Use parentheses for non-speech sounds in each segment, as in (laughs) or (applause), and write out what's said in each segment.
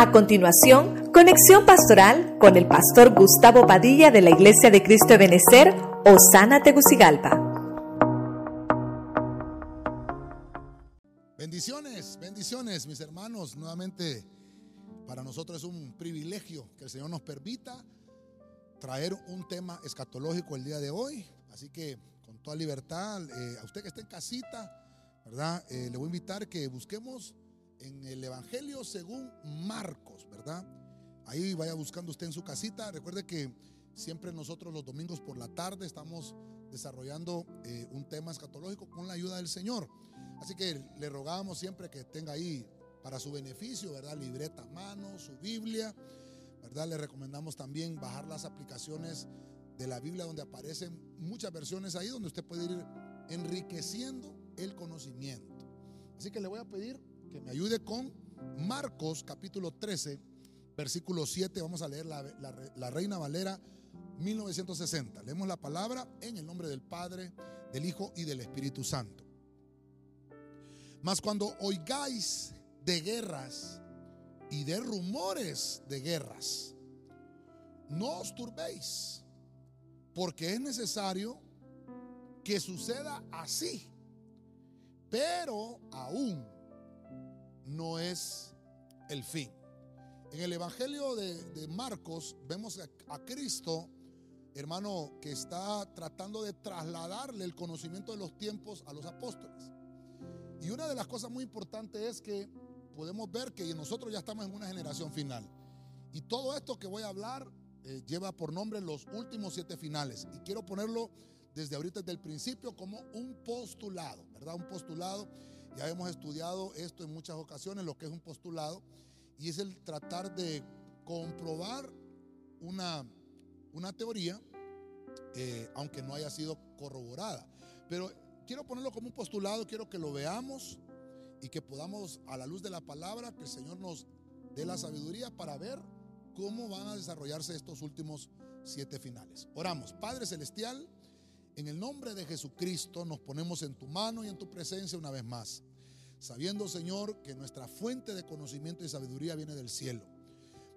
A continuación, conexión pastoral con el pastor Gustavo Padilla de la Iglesia de Cristo de Benecer, Osana Tegucigalpa. Bendiciones, bendiciones, mis hermanos. Nuevamente, para nosotros es un privilegio que el Señor nos permita traer un tema escatológico el día de hoy. Así que, con toda libertad, eh, a usted que está en casita, ¿verdad? Eh, le voy a invitar que busquemos en el Evangelio según Marcos, ¿verdad? Ahí vaya buscando usted en su casita. Recuerde que siempre nosotros los domingos por la tarde estamos desarrollando eh, un tema escatológico con la ayuda del Señor. Así que le rogamos siempre que tenga ahí para su beneficio, ¿verdad? Libreta a mano, su Biblia, ¿verdad? Le recomendamos también bajar las aplicaciones de la Biblia donde aparecen muchas versiones ahí donde usted puede ir enriqueciendo el conocimiento. Así que le voy a pedir que me ayude con Marcos capítulo 13, versículo 7. Vamos a leer la, Reina Valera 1960. Leemos la palabra en el nombre del Padre, del Hijo y del Espíritu Santo. Mas cuando oigáis de guerras y de rumores de guerras, no os turbéis, porque es necesario que suceda así, pero aún no es el fin. En el Evangelio de, Marcos vemos a, Cristo, hermano, que está tratando de trasladarle el conocimiento de los tiempos a los apóstoles. Y una de las cosas muy importantes es que podemos ver que nosotros ya estamos en una generación final. Y todo esto que voy a hablar eh, lleva por nombre los últimos siete finales. Y quiero ponerlo desde ahorita, desde el principio, como un postulado, ¿verdad? Un postulado ya hemos estudiado esto en muchas ocasiones, lo que es un postulado, y es el tratar de comprobar una, una teoría, eh, aunque no haya sido corroborada. Pero quiero ponerlo como un postulado, quiero que lo veamos y que podamos, a la luz de la palabra, que el Señor nos dé la sabiduría para ver cómo van a desarrollarse estos últimos siete finales. Oramos, Padre Celestial. En el nombre de Jesucristo nos ponemos en tu mano y en tu presencia una vez más, sabiendo, Señor, que nuestra fuente de conocimiento y sabiduría viene del cielo.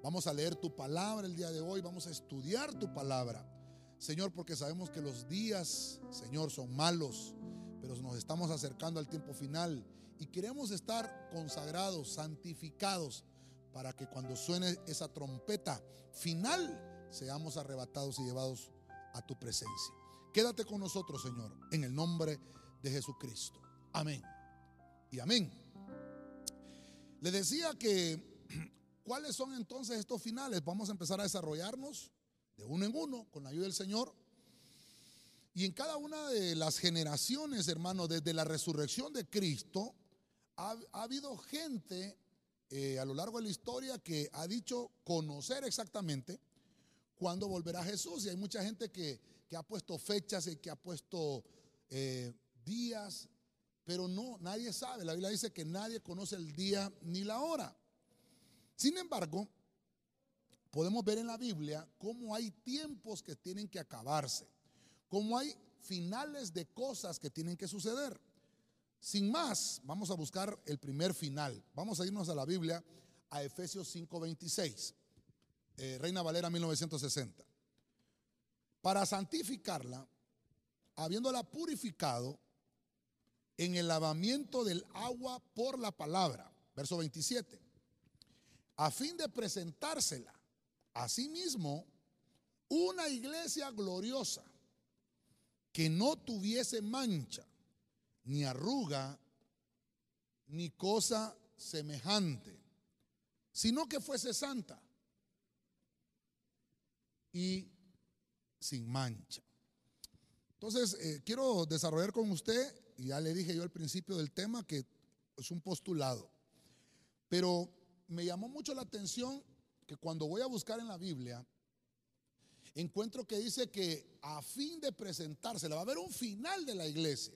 Vamos a leer tu palabra el día de hoy, vamos a estudiar tu palabra. Señor, porque sabemos que los días, Señor, son malos, pero nos estamos acercando al tiempo final y queremos estar consagrados, santificados, para que cuando suene esa trompeta final, seamos arrebatados y llevados a tu presencia. Quédate con nosotros, Señor, en el nombre de Jesucristo. Amén. Y amén. Le decía que, (clears throat) ¿cuáles son entonces estos finales? Vamos a empezar a desarrollarnos de uno en uno con la ayuda del Señor. Y en cada una de las generaciones, hermano, desde la resurrección de Cristo, ha, habido gente eh, a lo largo de la historia que ha dicho conocer exactamente cuándo volverá Jesús. Y hay mucha gente que que ha puesto fechas y que ha puesto eh, días, pero no, nadie sabe. La Biblia dice que nadie conoce el día ni la hora. Sin embargo, podemos ver en la Biblia cómo hay tiempos que tienen que acabarse, cómo hay finales de cosas que tienen que suceder. Sin más, vamos a buscar el primer final. Vamos a irnos a la Biblia, a Efesios 5:26, eh, Reina Valera 1960 para santificarla, habiéndola purificado en el lavamiento del agua por la palabra. Verso 27. A fin de presentársela a sí mismo una iglesia gloriosa que no tuviese mancha, ni arruga, ni cosa semejante, sino que fuese santa y sin mancha. Entonces, eh, quiero desarrollar con usted, y ya le dije yo al principio del tema, que es un postulado. Pero me llamó mucho la atención que cuando voy a buscar en la Biblia, encuentro que dice que a fin de presentarse, va a haber un final de la iglesia.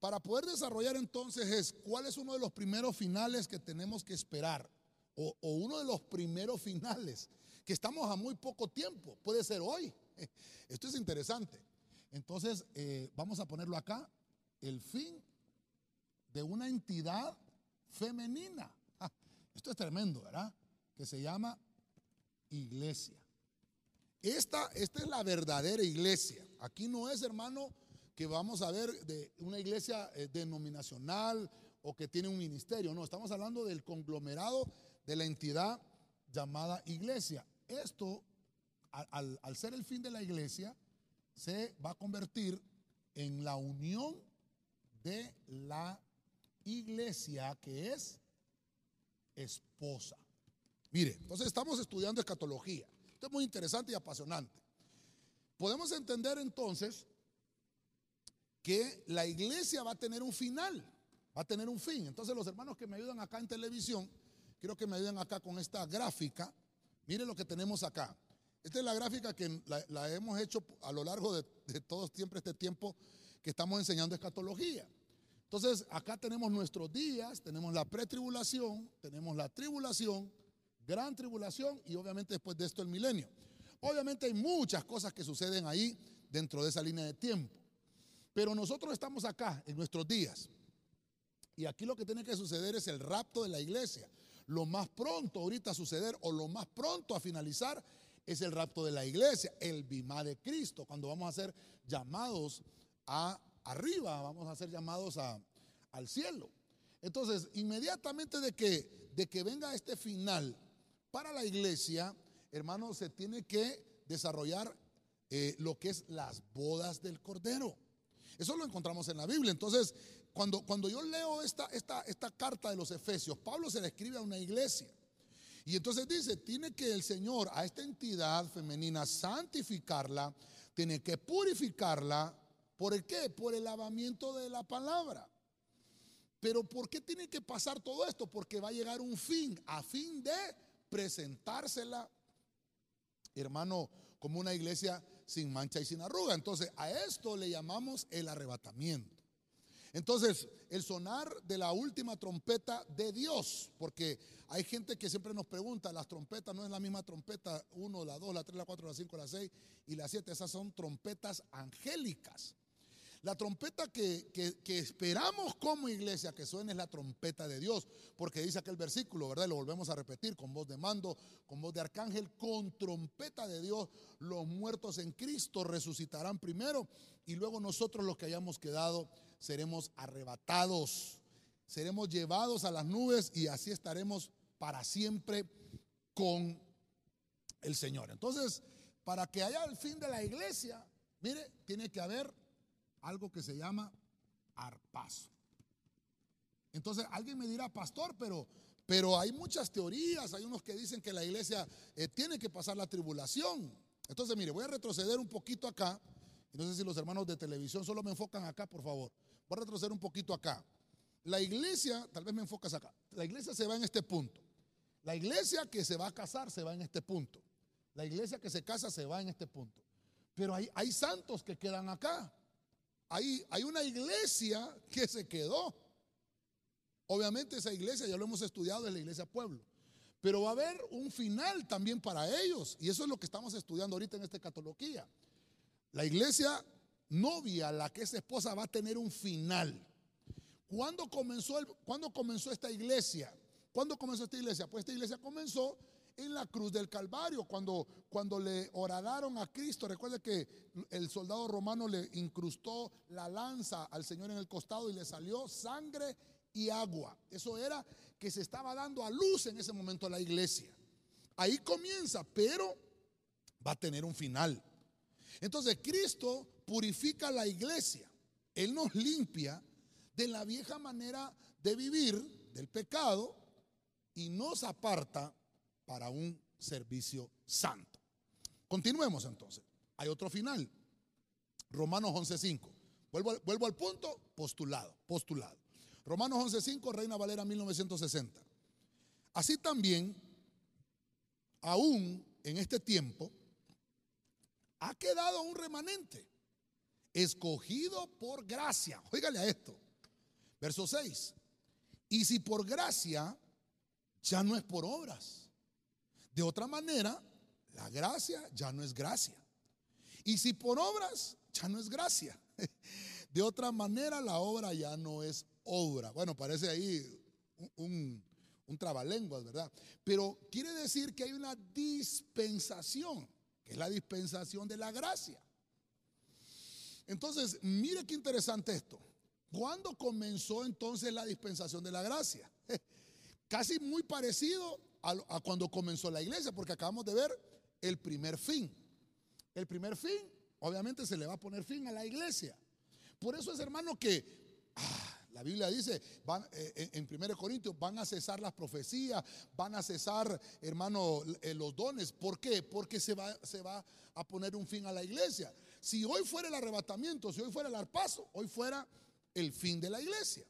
Para poder desarrollar entonces es cuál es uno de los primeros finales que tenemos que esperar, o, o uno de los primeros (laughs) finales que estamos a muy poco tiempo, puede ser hoy. (laughs) Esto es interesante. Entonces, eh, vamos a ponerlo acá, el fin de una entidad femenina. Esto es tremendo, ¿verdad? Que se llama iglesia. Esta, esta es la verdadera iglesia. Aquí no es, hermano, que vamos a ver de una iglesia eh, denominacional o que tiene un ministerio. No, estamos hablando del conglomerado de la entidad llamada iglesia. Esto, al, ser el fin de la iglesia, se va a convertir en la unión de la iglesia que es esposa. Mire, entonces estamos estudiando escatología. Esto es muy interesante y apasionante. Podemos entender entonces que la iglesia va a tener un final, va a tener un fin. Entonces los hermanos que me ayudan acá en televisión, quiero que me ayuden acá con esta gráfica. Mire lo que tenemos acá. Esta es la gráfica que la, hemos hecho a lo largo de, de todo siempre este tiempo que estamos enseñando escatología. Entonces, acá tenemos nuestros días, tenemos la pretribulación, tenemos la tribulación, gran tribulación y obviamente después de esto el milenio. Obviamente hay muchas cosas que suceden ahí dentro de esa línea de tiempo. Pero nosotros estamos acá en nuestros días. Y aquí lo que tiene que suceder es el rapto de la iglesia. Lo más pronto ahorita a suceder o lo más pronto a finalizar es el rapto de la iglesia, el bimá de Cristo, cuando vamos a ser llamados a arriba, vamos a ser llamados a, al cielo. Entonces, inmediatamente de que, de que venga este final para la iglesia, hermano, se tiene que desarrollar eh, lo que es las bodas del Cordero. Eso lo encontramos en la Biblia. Entonces, cuando, cuando yo leo esta, esta, esta carta de los Efesios, Pablo se la escribe a una iglesia. Y entonces dice, tiene que el Señor a esta entidad femenina santificarla, tiene que purificarla ¿Por qué? Por el lavamiento de la palabra. Pero ¿por qué tiene que pasar todo esto? Porque va a llegar un fin, a fin de presentársela, hermano, como una iglesia sin mancha y sin arruga. Entonces, a esto le llamamos el arrebatamiento. Entonces, el sonar de la última trompeta de Dios, porque hay gente que siempre nos pregunta, las trompetas no es la misma trompeta 1, la 2, la 3, la 4, la 5, la 6 y la 7, esas son trompetas angélicas. La trompeta que, esperamos como iglesia que suene es la trompeta de Dios, porque dice aquel versículo, ¿verdad? lo volvemos a repetir, con voz de mando, con voz de arcángel, con trompeta de Dios, los muertos en Cristo resucitarán primero y luego nosotros los que hayamos quedado seremos arrebatados, seremos llevados a las nubes y así estaremos para siempre con el Señor. Entonces, para que haya el fin de la iglesia, mire, tiene que haber algo que se llama arpazo. Entonces alguien me dirá, pastor, pero, pero hay muchas teorías, hay unos que dicen que la iglesia eh, tiene que pasar la tribulación. Entonces, mire, voy a retroceder un poquito acá. No sé si los hermanos de televisión solo me enfocan acá, por favor. Voy a retroceder un poquito acá. La iglesia, tal vez me enfocas acá. La iglesia se va en este punto. La iglesia que se va a casar se va en este punto. La iglesia que se casa se va en este punto. Pero hay, hay santos que quedan acá hay, una iglesia que se quedó. Obviamente esa iglesia ya lo hemos estudiado, es la iglesia pueblo. Pero va a haber un final también para ellos. Y eso es lo que estamos estudiando ahorita en esta catología. La iglesia novia, la que es esposa, va a tener un final. ¿Cuándo comenzó, el, ¿Cuándo comenzó esta iglesia? ¿Cuándo comenzó esta iglesia? Pues esta iglesia comenzó en la cruz del Calvario, cuando, cuando le horadaron a Cristo. Recuerde que el soldado romano le incrustó la lanza al Señor en el costado y le salió sangre y agua. Eso era que se estaba dando a luz en ese momento la iglesia. Ahí comienza, pero va a tener un final. Entonces Cristo purifica la iglesia. Él nos limpia de la vieja manera de vivir, del pecado, y nos aparta para un servicio santo. Continuemos entonces. Hay otro final. Romanos 11.5. Vuelvo, vuelvo al punto, postulado, postulado. Romanos 11.5, Reina Valera 1960. Así también, aún en este tiempo, ha quedado un remanente, escogido por gracia. Óigale a esto. Verso 6. Y si por gracia, ya no es por obras. De otra manera, la gracia ya no es gracia. Y si por obras, ya no es gracia. (laughs) De otra manera, la obra ya no es obra. Bueno, parece ahí un, un trabalenguas, ¿verdad? Pero quiere decir que hay una dispensación, que es la dispensación de la gracia. Entonces, mire qué interesante esto. ¿Cuándo comenzó entonces la dispensación de la gracia? (laughs) Casi muy parecido a, cuando comenzó la iglesia, porque acabamos de ver el primer fin. El primer fin, obviamente, se le va a poner fin a la iglesia. Por eso es, hermano, que ah, la Biblia dice van, eh, en 1 Corintios, van a cesar las profecías, van a cesar, hermano, eh, los dones. ¿Por qué? Porque se va, se va a poner un fin a la iglesia. Si hoy fuera el arrebatamiento, si hoy fuera el arpazo, hoy fuera el fin de la iglesia.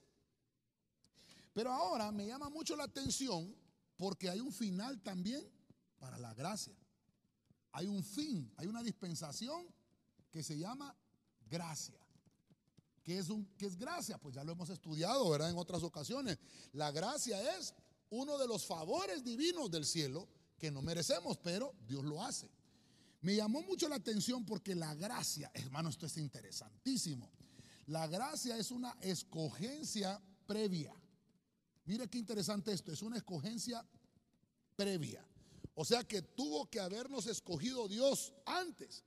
Pero ahora me llama mucho la atención porque hay un final también para la gracia. Hay un fin, hay una dispensación que se llama gracia. ¿Qué es, un, qué es gracia? Pues ya lo hemos estudiado, ¿verdad? En otras ocasiones. La gracia es uno de los favores divinos del cielo que no merecemos, pero Dios lo hace. Me llamó mucho la atención porque la gracia, hermano, esto es interesantísimo. La gracia es una escogencia previa. Mire qué interesante esto, es una escogencia previa. O sea que tuvo que habernos escogido Dios antes.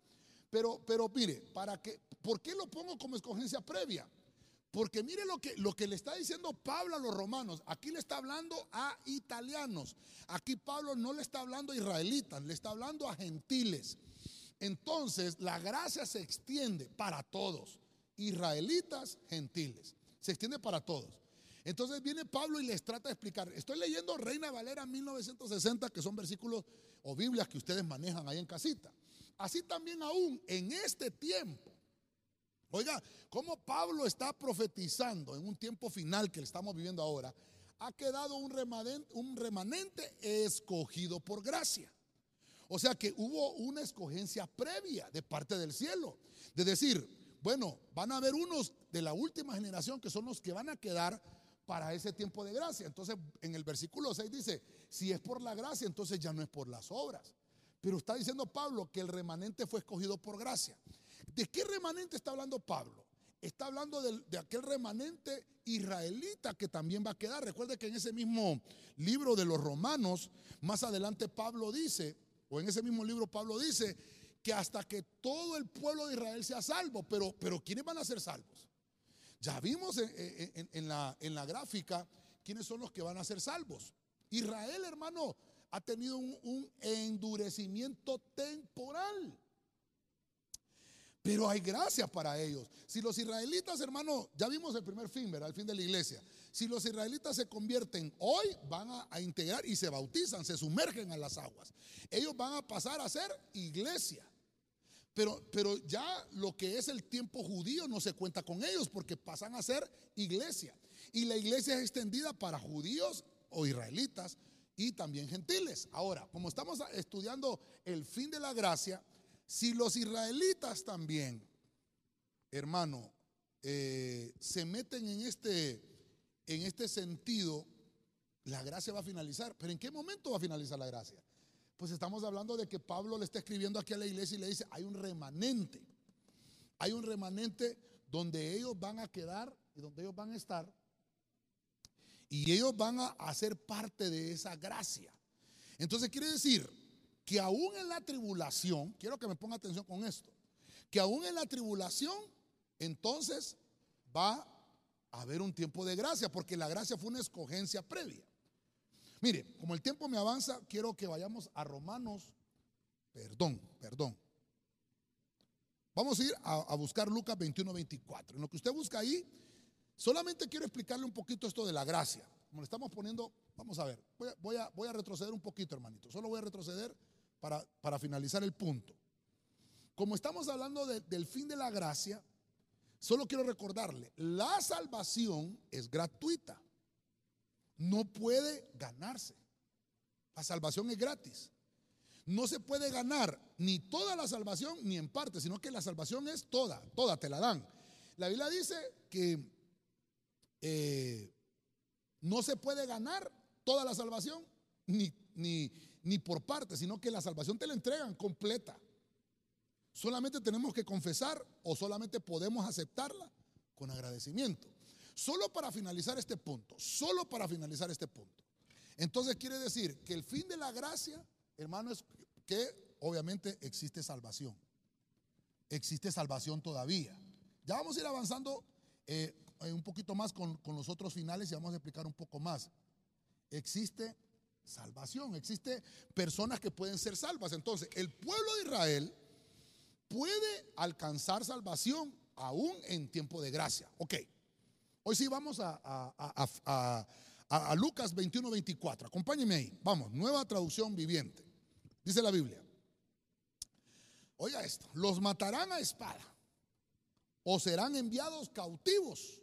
Pero, pero mire, para que, ¿por qué lo pongo como escogencia previa? Porque mire lo que, lo que le está diciendo Pablo a los romanos. Aquí le está hablando a italianos. Aquí Pablo no le está hablando a israelitas, le está hablando a gentiles. Entonces la gracia se extiende para todos, israelitas, gentiles. Se extiende para todos. Entonces viene Pablo y les trata de explicar. Estoy leyendo Reina Valera 1960, que son versículos o Biblias que ustedes manejan ahí en casita. Así también aún en este tiempo. Oiga, como Pablo está profetizando en un tiempo final que estamos viviendo ahora, ha quedado un remanente, un remanente escogido por gracia. O sea que hubo una escogencia previa de parte del cielo. De decir, bueno, van a haber unos de la última generación que son los que van a quedar para ese tiempo de gracia. Entonces, en el versículo 6 dice, si es por la gracia, entonces ya no es por las obras. Pero está diciendo Pablo que el remanente fue escogido por gracia. ¿De qué remanente está hablando Pablo? Está hablando de, aquel remanente israelita que también va a quedar. Recuerde que en ese mismo libro de los romanos, más adelante Pablo dice o en ese mismo libro Pablo dice que hasta que todo el pueblo de Israel sea salvo, pero, pero ¿quiénes van a ser salvos? Ya vimos en, la, gráfica quiénes son los que van a ser salvos. Israel, hermano, ha tenido un endurecimiento temporal. Pero hay gracia para ellos. Si los israelitas, hermano, ya vimos el primer fin, ¿verdad? El fin de la iglesia. Si los israelitas se convierten hoy, van a, integrar y se bautizan, se sumergen a las aguas. Ellos van a pasar a ser iglesia. Pero, pero ya lo que es el tiempo judío no se cuenta con ellos porque pasan a ser iglesia. Y la iglesia es extendida para judíos o israelitas y también gentiles. Ahora, como estamos estudiando el fin de la gracia, si los israelitas también, hermano, eh, se meten en este, en este sentido, la gracia va a finalizar. Pero ¿en qué momento va a finalizar la gracia? Pues estamos hablando de que Pablo le está escribiendo aquí a la iglesia y le dice, hay un remanente. Hay un remanente donde ellos van a quedar y donde ellos van a estar. Y ellos van a hacer parte de esa gracia. Entonces quiere decir que aún en la tribulación, quiero que me ponga atención con esto, que aún en la tribulación, entonces va a haber un tiempo de gracia, porque la gracia fue una escogencia previa. Mire, como el tiempo me avanza, quiero que vayamos a Romanos, perdón, perdón. Vamos a ir a, buscar Lucas 21, 24. En lo que usted busca ahí, solamente quiero explicarle un poquito esto de la gracia. Como le estamos poniendo, vamos a ver, voy a, voy a retroceder un poquito, hermanito. Solo voy a retroceder para, finalizar el punto. Como estamos hablando del fin de la gracia, solo quiero recordarle, la salvación es gratuita. No puede ganarse. La salvación es gratis. No se puede ganar ni toda la salvación ni en parte, sino que la salvación es toda, toda te la dan. La Biblia dice que eh, no se puede ganar toda la salvación ni, ni, ni por parte, sino que la salvación te la entregan completa. Solamente tenemos que confesar o solamente podemos aceptarla con agradecimiento. Solo para finalizar este punto, solo para finalizar este punto. Entonces quiere decir que el fin de la gracia, hermano, es que obviamente existe salvación. Existe salvación todavía. Ya vamos a ir avanzando eh, un poquito más con, con los otros finales y vamos a explicar un poco más. Existe salvación, existe personas que pueden ser salvas. Entonces, el pueblo de Israel puede alcanzar salvación aún en tiempo de gracia. Ok, hoy sí vamos a, a, Lucas 21, 24. Acompáñenme ahí. Vamos, nueva traducción viviente. Dice la Biblia. Oiga esto, los matarán a espada o serán enviados cautivos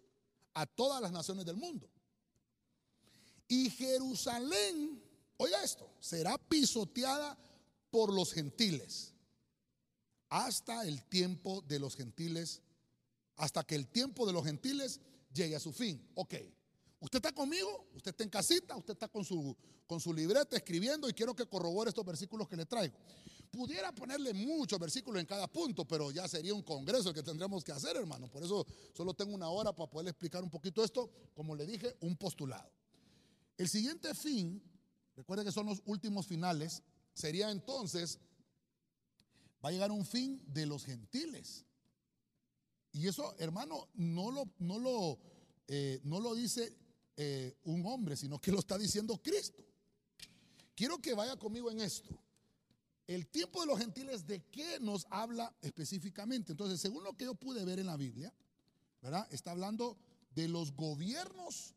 a todas las naciones del mundo. Y Jerusalén, oiga esto, será pisoteada por los gentiles hasta el tiempo de los gentiles, hasta que el tiempo de los gentiles llegue a su fin. Ok, usted está conmigo, usted está en casita, usted está con su, con su libreta escribiendo y quiero que corrobore estos versículos que le traigo. Pudiera ponerle muchos versículos en cada punto, pero ya sería un congreso que tendríamos que hacer, hermano. Por eso solo tengo una hora para poderle explicar un poquito esto. Como le dije, un postulado. El siguiente fin, recuerde que son los últimos finales, sería entonces va a llegar un fin de los gentiles. Y eso, hermano, no lo, no lo, eh, no lo dice eh, un hombre, sino que lo está diciendo Cristo. Quiero que vaya conmigo en esto. El tiempo de los gentiles, ¿de qué nos habla específicamente? Entonces, según lo que yo pude ver en la Biblia, ¿verdad? Está hablando de los gobiernos,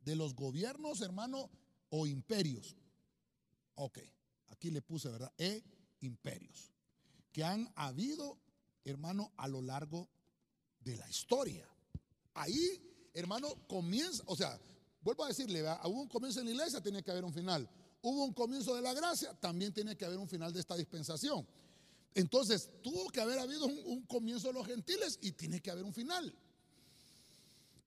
de los gobiernos, hermano, o imperios. Ok, aquí le puse, ¿verdad? E imperios que han habido, hermano, a lo largo de la historia. Ahí, hermano, comienza, o sea, vuelvo a decirle, hubo un comienzo en la iglesia, tiene que haber un final. Hubo un comienzo de la gracia, también tiene que haber un final de esta dispensación. Entonces, tuvo que haber habido un, comienzo de los gentiles y tiene que haber un final.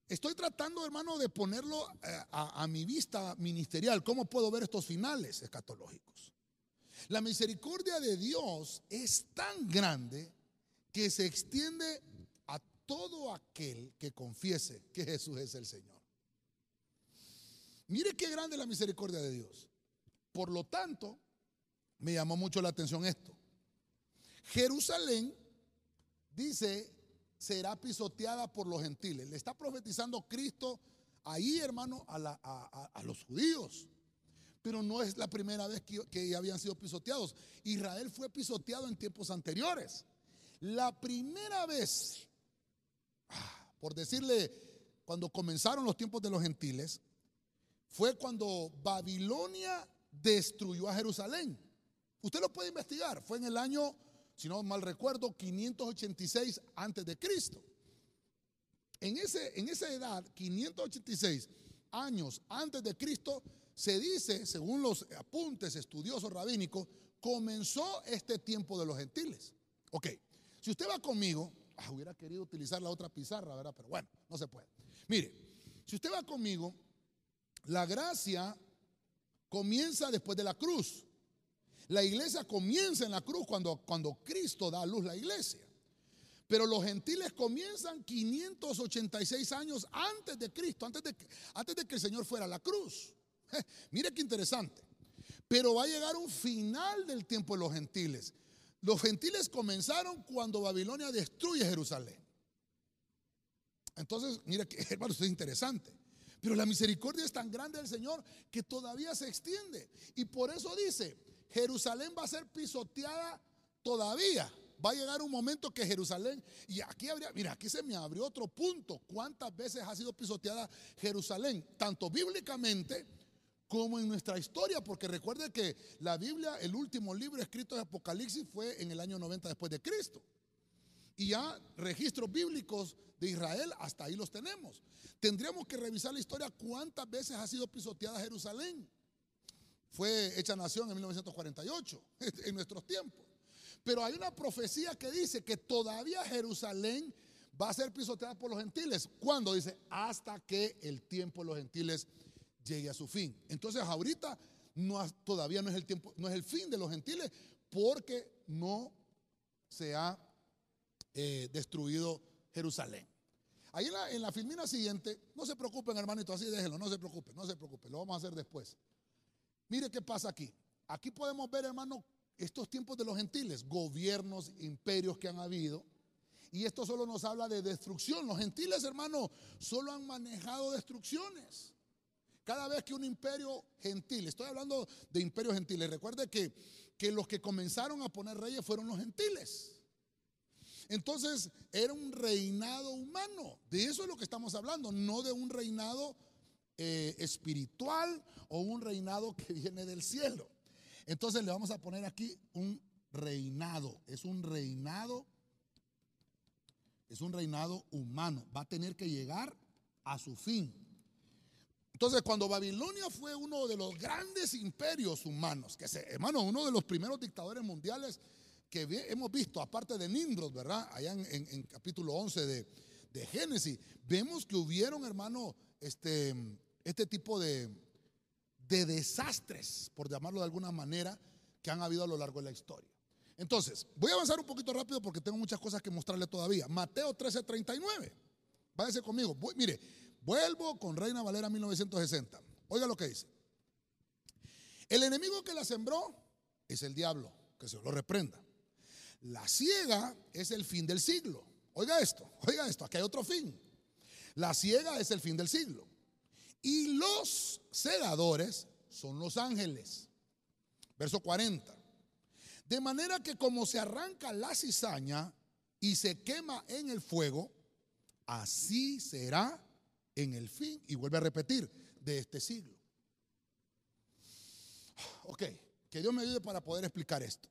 Estoy tratando, hermano, de ponerlo eh, a, mi vista ministerial. ¿Cómo puedo ver estos finales escatológicos? La misericordia de Dios es tan grande que se extiende a todo aquel que confiese que Jesús es el Señor. Mire qué grande la misericordia de Dios. Por lo tanto, me llamó mucho la atención esto. Jerusalén, dice, será pisoteada por los gentiles. Le está profetizando Cristo ahí, hermano, a, los judíos pero no es la primera vez que, habían sido pisoteados. Israel fue pisoteado en tiempos anteriores. La primera vez, ah, por decirle, cuando comenzaron los tiempos de los gentiles, fue cuando Babilonia destruyó a Jerusalén. Usted lo puede investigar, fue en el año, si no mal recuerdo, 586 antes de Cristo. En, ese, en esa edad, 586 años antes de Cristo, se dice, según los apuntes estudiosos rabínicos, comenzó este tiempo de los gentiles. Ok, si usted va conmigo, ah, hubiera querido utilizar la otra pizarra, ¿verdad? Pero bueno, no se puede. Mire, si usted va conmigo, la gracia comienza después de la cruz. La iglesia comienza en la cruz cuando, Cristo da a luz la iglesia. Pero los gentiles comienzan 586 años antes de Cristo, antes de, que el Señor fuera a la cruz. (laughs) Mire qué interesante. Pero va a llegar un final del tiempo de los gentiles. Los gentiles comenzaron cuando Babilonia destruye Jerusalén. Entonces, mire (laughs) hermano, esto es interesante. Pero la misericordia es tan grande del Señor que todavía se extiende. Y por eso dice, Jerusalén va a ser pisoteada todavía. Va a llegar un momento que Jerusalén, y aquí habría, mira, aquí se me abrió otro punto. ¿Cuántas veces ha sido pisoteada Jerusalén? Tanto bíblicamente como en nuestra historia, porque recuerde que la Biblia, el último libro escrito de Apocalipsis fue en el año 90 después de Cristo. Y ya registros bíblicos de Israel, hasta ahí los tenemos. Tendríamos que revisar la historia cuántas veces ha sido pisoteada Jerusalén. Fue hecha nación en 1948, (laughs) en nuestros tiempos. Pero hay una profecía que dice que todavía Jerusalén va a ser pisoteada por los gentiles. ¿Cuándo? Dice, hasta que el tiempo de los gentiles llegue a su fin. Entonces ahorita todavía no es el tiempo, no es el fin de los gentiles porque no se ha eh, destruido Jerusalén. Ahí en la, en la filmina siguiente, no se preocupen, hermanito, así déjenlo, no se preocupen, no se preocupen, lo vamos a hacer después. Mire qué pasa aquí. Aquí podemos ver, hermano, estos tiempos de los gentiles, gobiernos, imperios que han habido. Y esto solo nos habla de destrucción. Los gentiles, hermano, solo han manejado destrucciones. Cada vez que un imperio gentil, estoy hablando de imperios gentiles, recuerde que, que los que comenzaron a poner reyes fueron los gentiles. Entonces era un reinado humano. De eso es lo que estamos hablando, no de un reinado eh, espiritual o un reinado que viene del cielo. Entonces le vamos a poner aquí un reinado. Es un reinado, es un reinado humano. Va a tener que llegar a su fin. Entonces, cuando Babilonia fue uno de los grandes imperios humanos, que se, hermano, uno de los primeros dictadores mundiales que hemos visto, aparte de Nimrod, ¿verdad? Allá en, capítulo 11 de, de, Génesis, vemos que hubieron, hermano, este, este tipo de, de desastres, por llamarlo de alguna manera, que han habido a lo largo de la historia. Entonces, voy a avanzar un poquito rápido porque tengo muchas cosas que mostrarle todavía. Mateo 13:39. Váyase conmigo. mire, vuelvo con Reina Valera 1960. Oiga lo que dice. El enemigo que la sembró es el diablo, que se lo reprenda. La ciega es el fin del siglo. Oiga esto, oiga esto, aquí hay otro fin. La ciega es el fin del siglo. Y los segadores son los ángeles. Verso 40. De manera que como se arranca la cizaña y se quema en el fuego, así será en el fin, y vuelve a repetir, de este siglo. Ok, que Dios me ayude para poder explicar esto.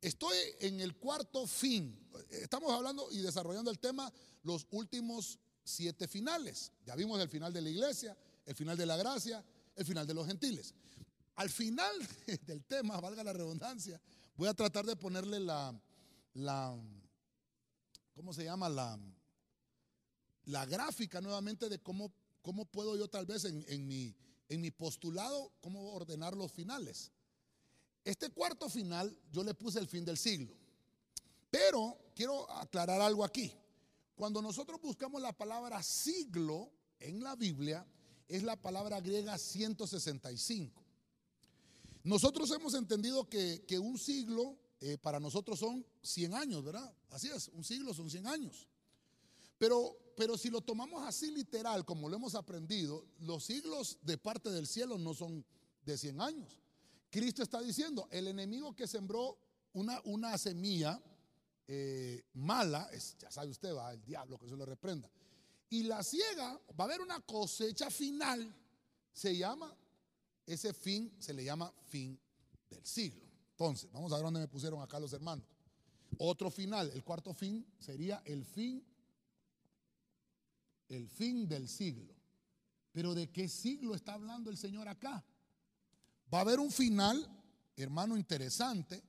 Estoy en el cuarto fin. Estamos hablando y desarrollando el tema los últimos siete finales. Ya vimos el final de la iglesia, el final de la gracia, el final de los gentiles. Al final (laughs) del tema, valga la redundancia, voy a tratar de ponerle la, la ¿cómo se llama? La, la gráfica nuevamente de cómo, cómo puedo yo tal vez en, mi, en mi postulado, cómo ordenar los finales. Este cuarto final yo le puse el fin del siglo. Pero quiero aclarar algo aquí. Cuando nosotros buscamos la palabra siglo en la Biblia, es la palabra griega 165. Nosotros hemos entendido que, un siglo eh, para nosotros son 100 años, ¿verdad? Así es, un siglo son 100 años. Pero, pero si lo tomamos así literal, como lo hemos aprendido, los siglos de parte del cielo no son de 100 años. Cristo está diciendo, el enemigo que sembró una, una semilla eh, mala, es, ya sabe usted, va, el diablo, que se lo reprenda. Y la ciega, va a haber una cosecha final, se llama, ese fin se le llama fin del siglo. Entonces, vamos a ver dónde me pusieron acá los hermanos. Otro final, el cuarto fin sería el fin, el fin del siglo. Pero ¿de qué siglo está hablando el Señor acá? Va a haber un final, hermano, interesante,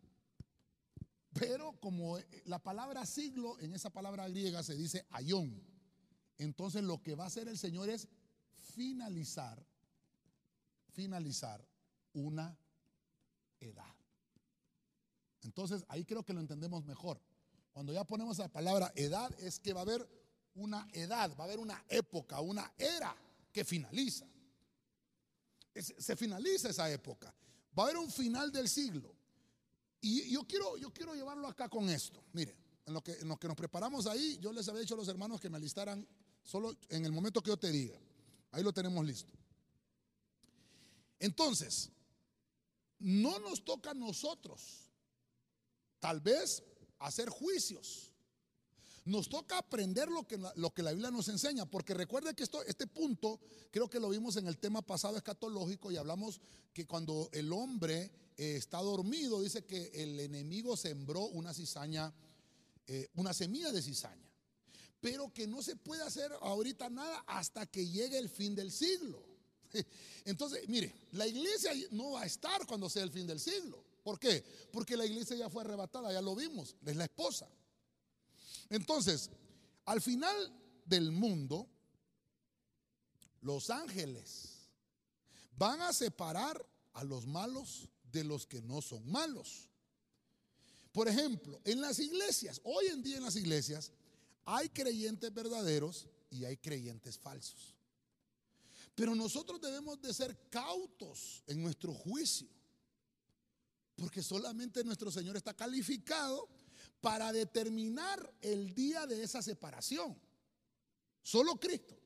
pero como la palabra siglo en esa palabra griega se dice ayón, entonces lo que va a hacer el Señor es finalizar, finalizar una edad. Entonces ahí creo que lo entendemos mejor. Cuando ya ponemos la palabra edad es que va a haber una edad, va a haber una época, una era que finaliza se finaliza esa época. Va a haber un final del siglo. Y yo quiero, yo quiero llevarlo acá con esto. Mire, en lo, que, en que nos preparamos ahí, yo les había dicho a los hermanos que me alistaran solo en el momento que yo te diga. Ahí lo tenemos listo. Entonces, no nos toca a nosotros, tal vez, hacer juicios. Nos toca aprender lo que, lo que la Biblia nos enseña, porque recuerde que esto, este punto, creo que lo vimos en el tema pasado escatológico y hablamos que cuando el hombre eh, está dormido, dice que el enemigo sembró una cizaña, eh, una semilla de cizaña, pero que no se puede hacer ahorita nada hasta que llegue el fin del siglo. (laughs) Entonces, mire, la iglesia no va a estar cuando sea el fin del siglo. ¿Por qué? Porque la iglesia ya fue arrebatada, ya lo vimos, es la esposa. Entonces, al final del mundo, los ángeles van a separar a los malos de los que no son malos. Por ejemplo, en las iglesias, hoy en día en las iglesias, hay creyentes verdaderos y hay creyentes falsos. Pero nosotros debemos de ser cautos en nuestro juicio, porque solamente nuestro Señor está calificado para determinar el día de esa separación. Solo Cristo.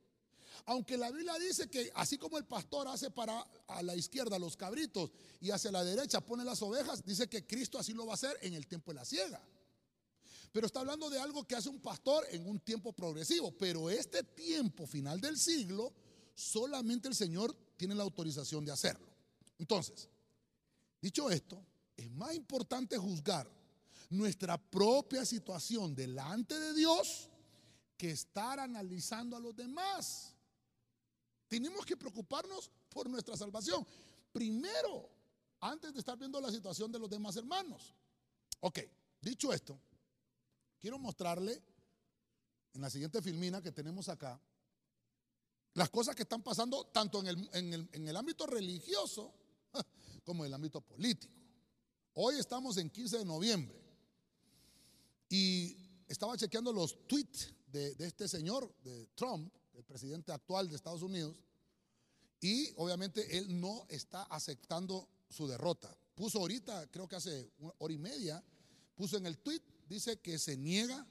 Aunque la Biblia dice que así como el pastor hace para a la izquierda los cabritos y hacia la derecha pone las ovejas, dice que Cristo así lo va a hacer en el tiempo de la ciega. Pero está hablando de algo que hace un pastor en un tiempo progresivo. Pero este tiempo final del siglo, solamente el Señor tiene la autorización de hacerlo. Entonces, dicho esto, es más importante juzgar nuestra propia situación delante de Dios que estar analizando a los demás. Tenemos que preocuparnos por nuestra salvación. Primero, antes de estar viendo la situación de los demás hermanos. Ok, dicho esto, quiero mostrarle en la siguiente filmina que tenemos acá las cosas que están pasando tanto en el, en el, en el ámbito religioso (laughs) como en el ámbito político. Hoy estamos en 15 de noviembre y estaba chequeando los tweets de, este señor, de Trump, el presidente actual de Estados Unidos, y obviamente él no está aceptando su derrota. Puso ahorita, creo que hace una hora y media, puso en el tweet, dice que se niega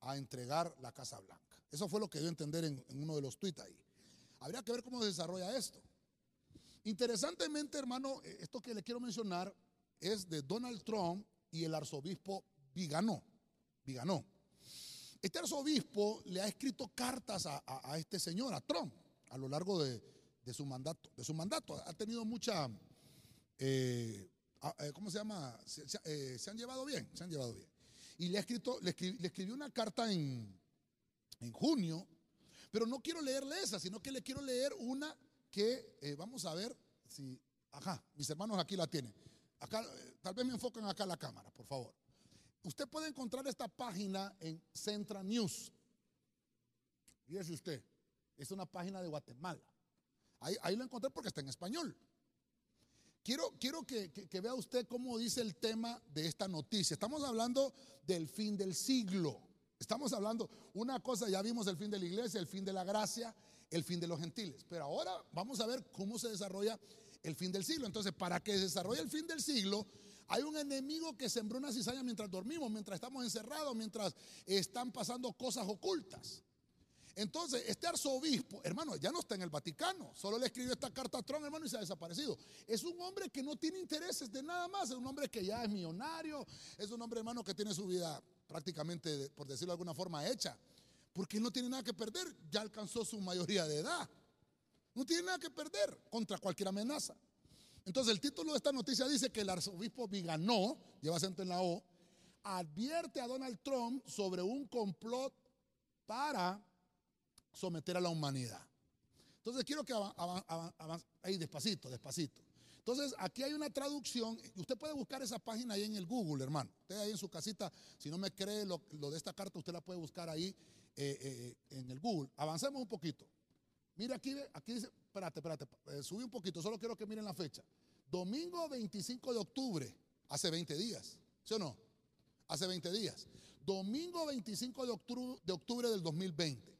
a entregar la Casa Blanca. Eso fue lo que dio a entender en, uno de los tweets ahí. Habría que ver cómo se desarrolla esto. Interesantemente, hermano, eh, esto que le quiero mencionar es de Donald Trump y el arzobispo Viganó. Viganó. Este arzobispo le ha escrito cartas a, este señor, a Trump, a lo largo de, su mandato. De su mandato. Ha tenido mucha, eh, eh, ¿cómo se llama? Eh, se, han llevado bien, se han llevado bien. Y le ha escrito, le, escribió una carta en, junio, pero no quiero leerle esa, sino que le quiero leer una que vamos a ver si, ajá, mis hermanos aquí la tienen. Acá, tal vez me enfoquen acá la cámara, por favor. Usted puede encontrar esta página en Central News. Fíjese usted, es una página de Guatemala. Ahí, lo encontré porque está en español. Quiero, quiero que, vea usted cómo dice el tema de esta noticia. Estamos hablando del fin del siglo. Estamos hablando, una cosa, ya vimos el fin de la iglesia, el fin de la gracia, el fin de los gentiles. Pero ahora vamos a ver cómo se desarrolla el fin del siglo. Entonces, para que se desarrolle el fin del siglo, hay un enemigo que sembró una cizaña mientras dormimos, mientras estamos encerrados, mientras están pasando cosas ocultas. Entonces, este arzobispo, hermano, ya no está en el Vaticano, solo le escribió esta carta a Trump, hermano, y se ha desaparecido. Es un hombre que no tiene intereses de nada más, es un hombre que ya es millonario, es un hombre, hermano, que tiene su vida prácticamente, por decirlo de alguna forma, hecha, porque no tiene nada que perder, ya alcanzó su mayoría de edad. No tiene nada que perder contra cualquier amenaza. Entonces el título de esta noticia dice que el arzobispo Viganó, lleva acento en la O, advierte a Donald Trump sobre un complot para someter a la humanidad. Entonces quiero que avance ahí despacito, despacito. Entonces aquí hay una traducción, usted puede buscar esa página ahí en el Google, hermano. Usted ahí en su casita, si no me cree lo, de esta carta, usted la puede buscar ahí eh, eh, en el Google. Avancemos un poquito. Mira aquí, aquí dice, espérate, espérate, eh, subí un poquito, solo quiero que miren la fecha. Domingo 25 de octubre, hace 20 días, ¿sí o no? Hace 20 días. Domingo 25 de octubre, de octubre del 2020.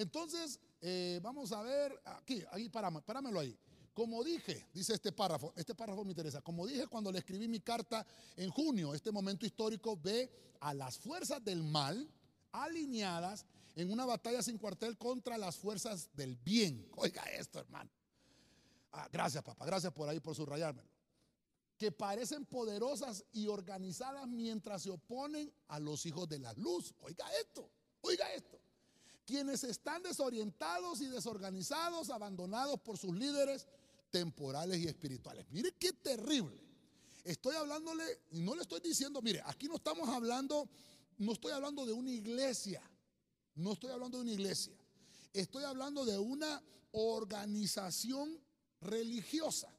Entonces, eh, vamos a ver, aquí, ahí, páramelo ahí. Como dije, dice este párrafo, este párrafo me interesa, como dije cuando le escribí mi carta en junio, este momento histórico ve a las fuerzas del mal alineadas en una batalla sin cuartel contra las fuerzas del bien. Oiga esto, hermano. Ah, gracias, papá. Gracias por ahí, por subrayármelo. Que parecen poderosas y organizadas mientras se oponen a los hijos de la luz. Oiga esto. Oiga esto. Quienes están desorientados y desorganizados, abandonados por sus líderes temporales y espirituales. Mire qué terrible. Estoy hablándole, no le estoy diciendo, mire, aquí no estamos hablando, no estoy hablando de una iglesia. No estoy hablando de una iglesia. Estoy hablando de una organización religiosa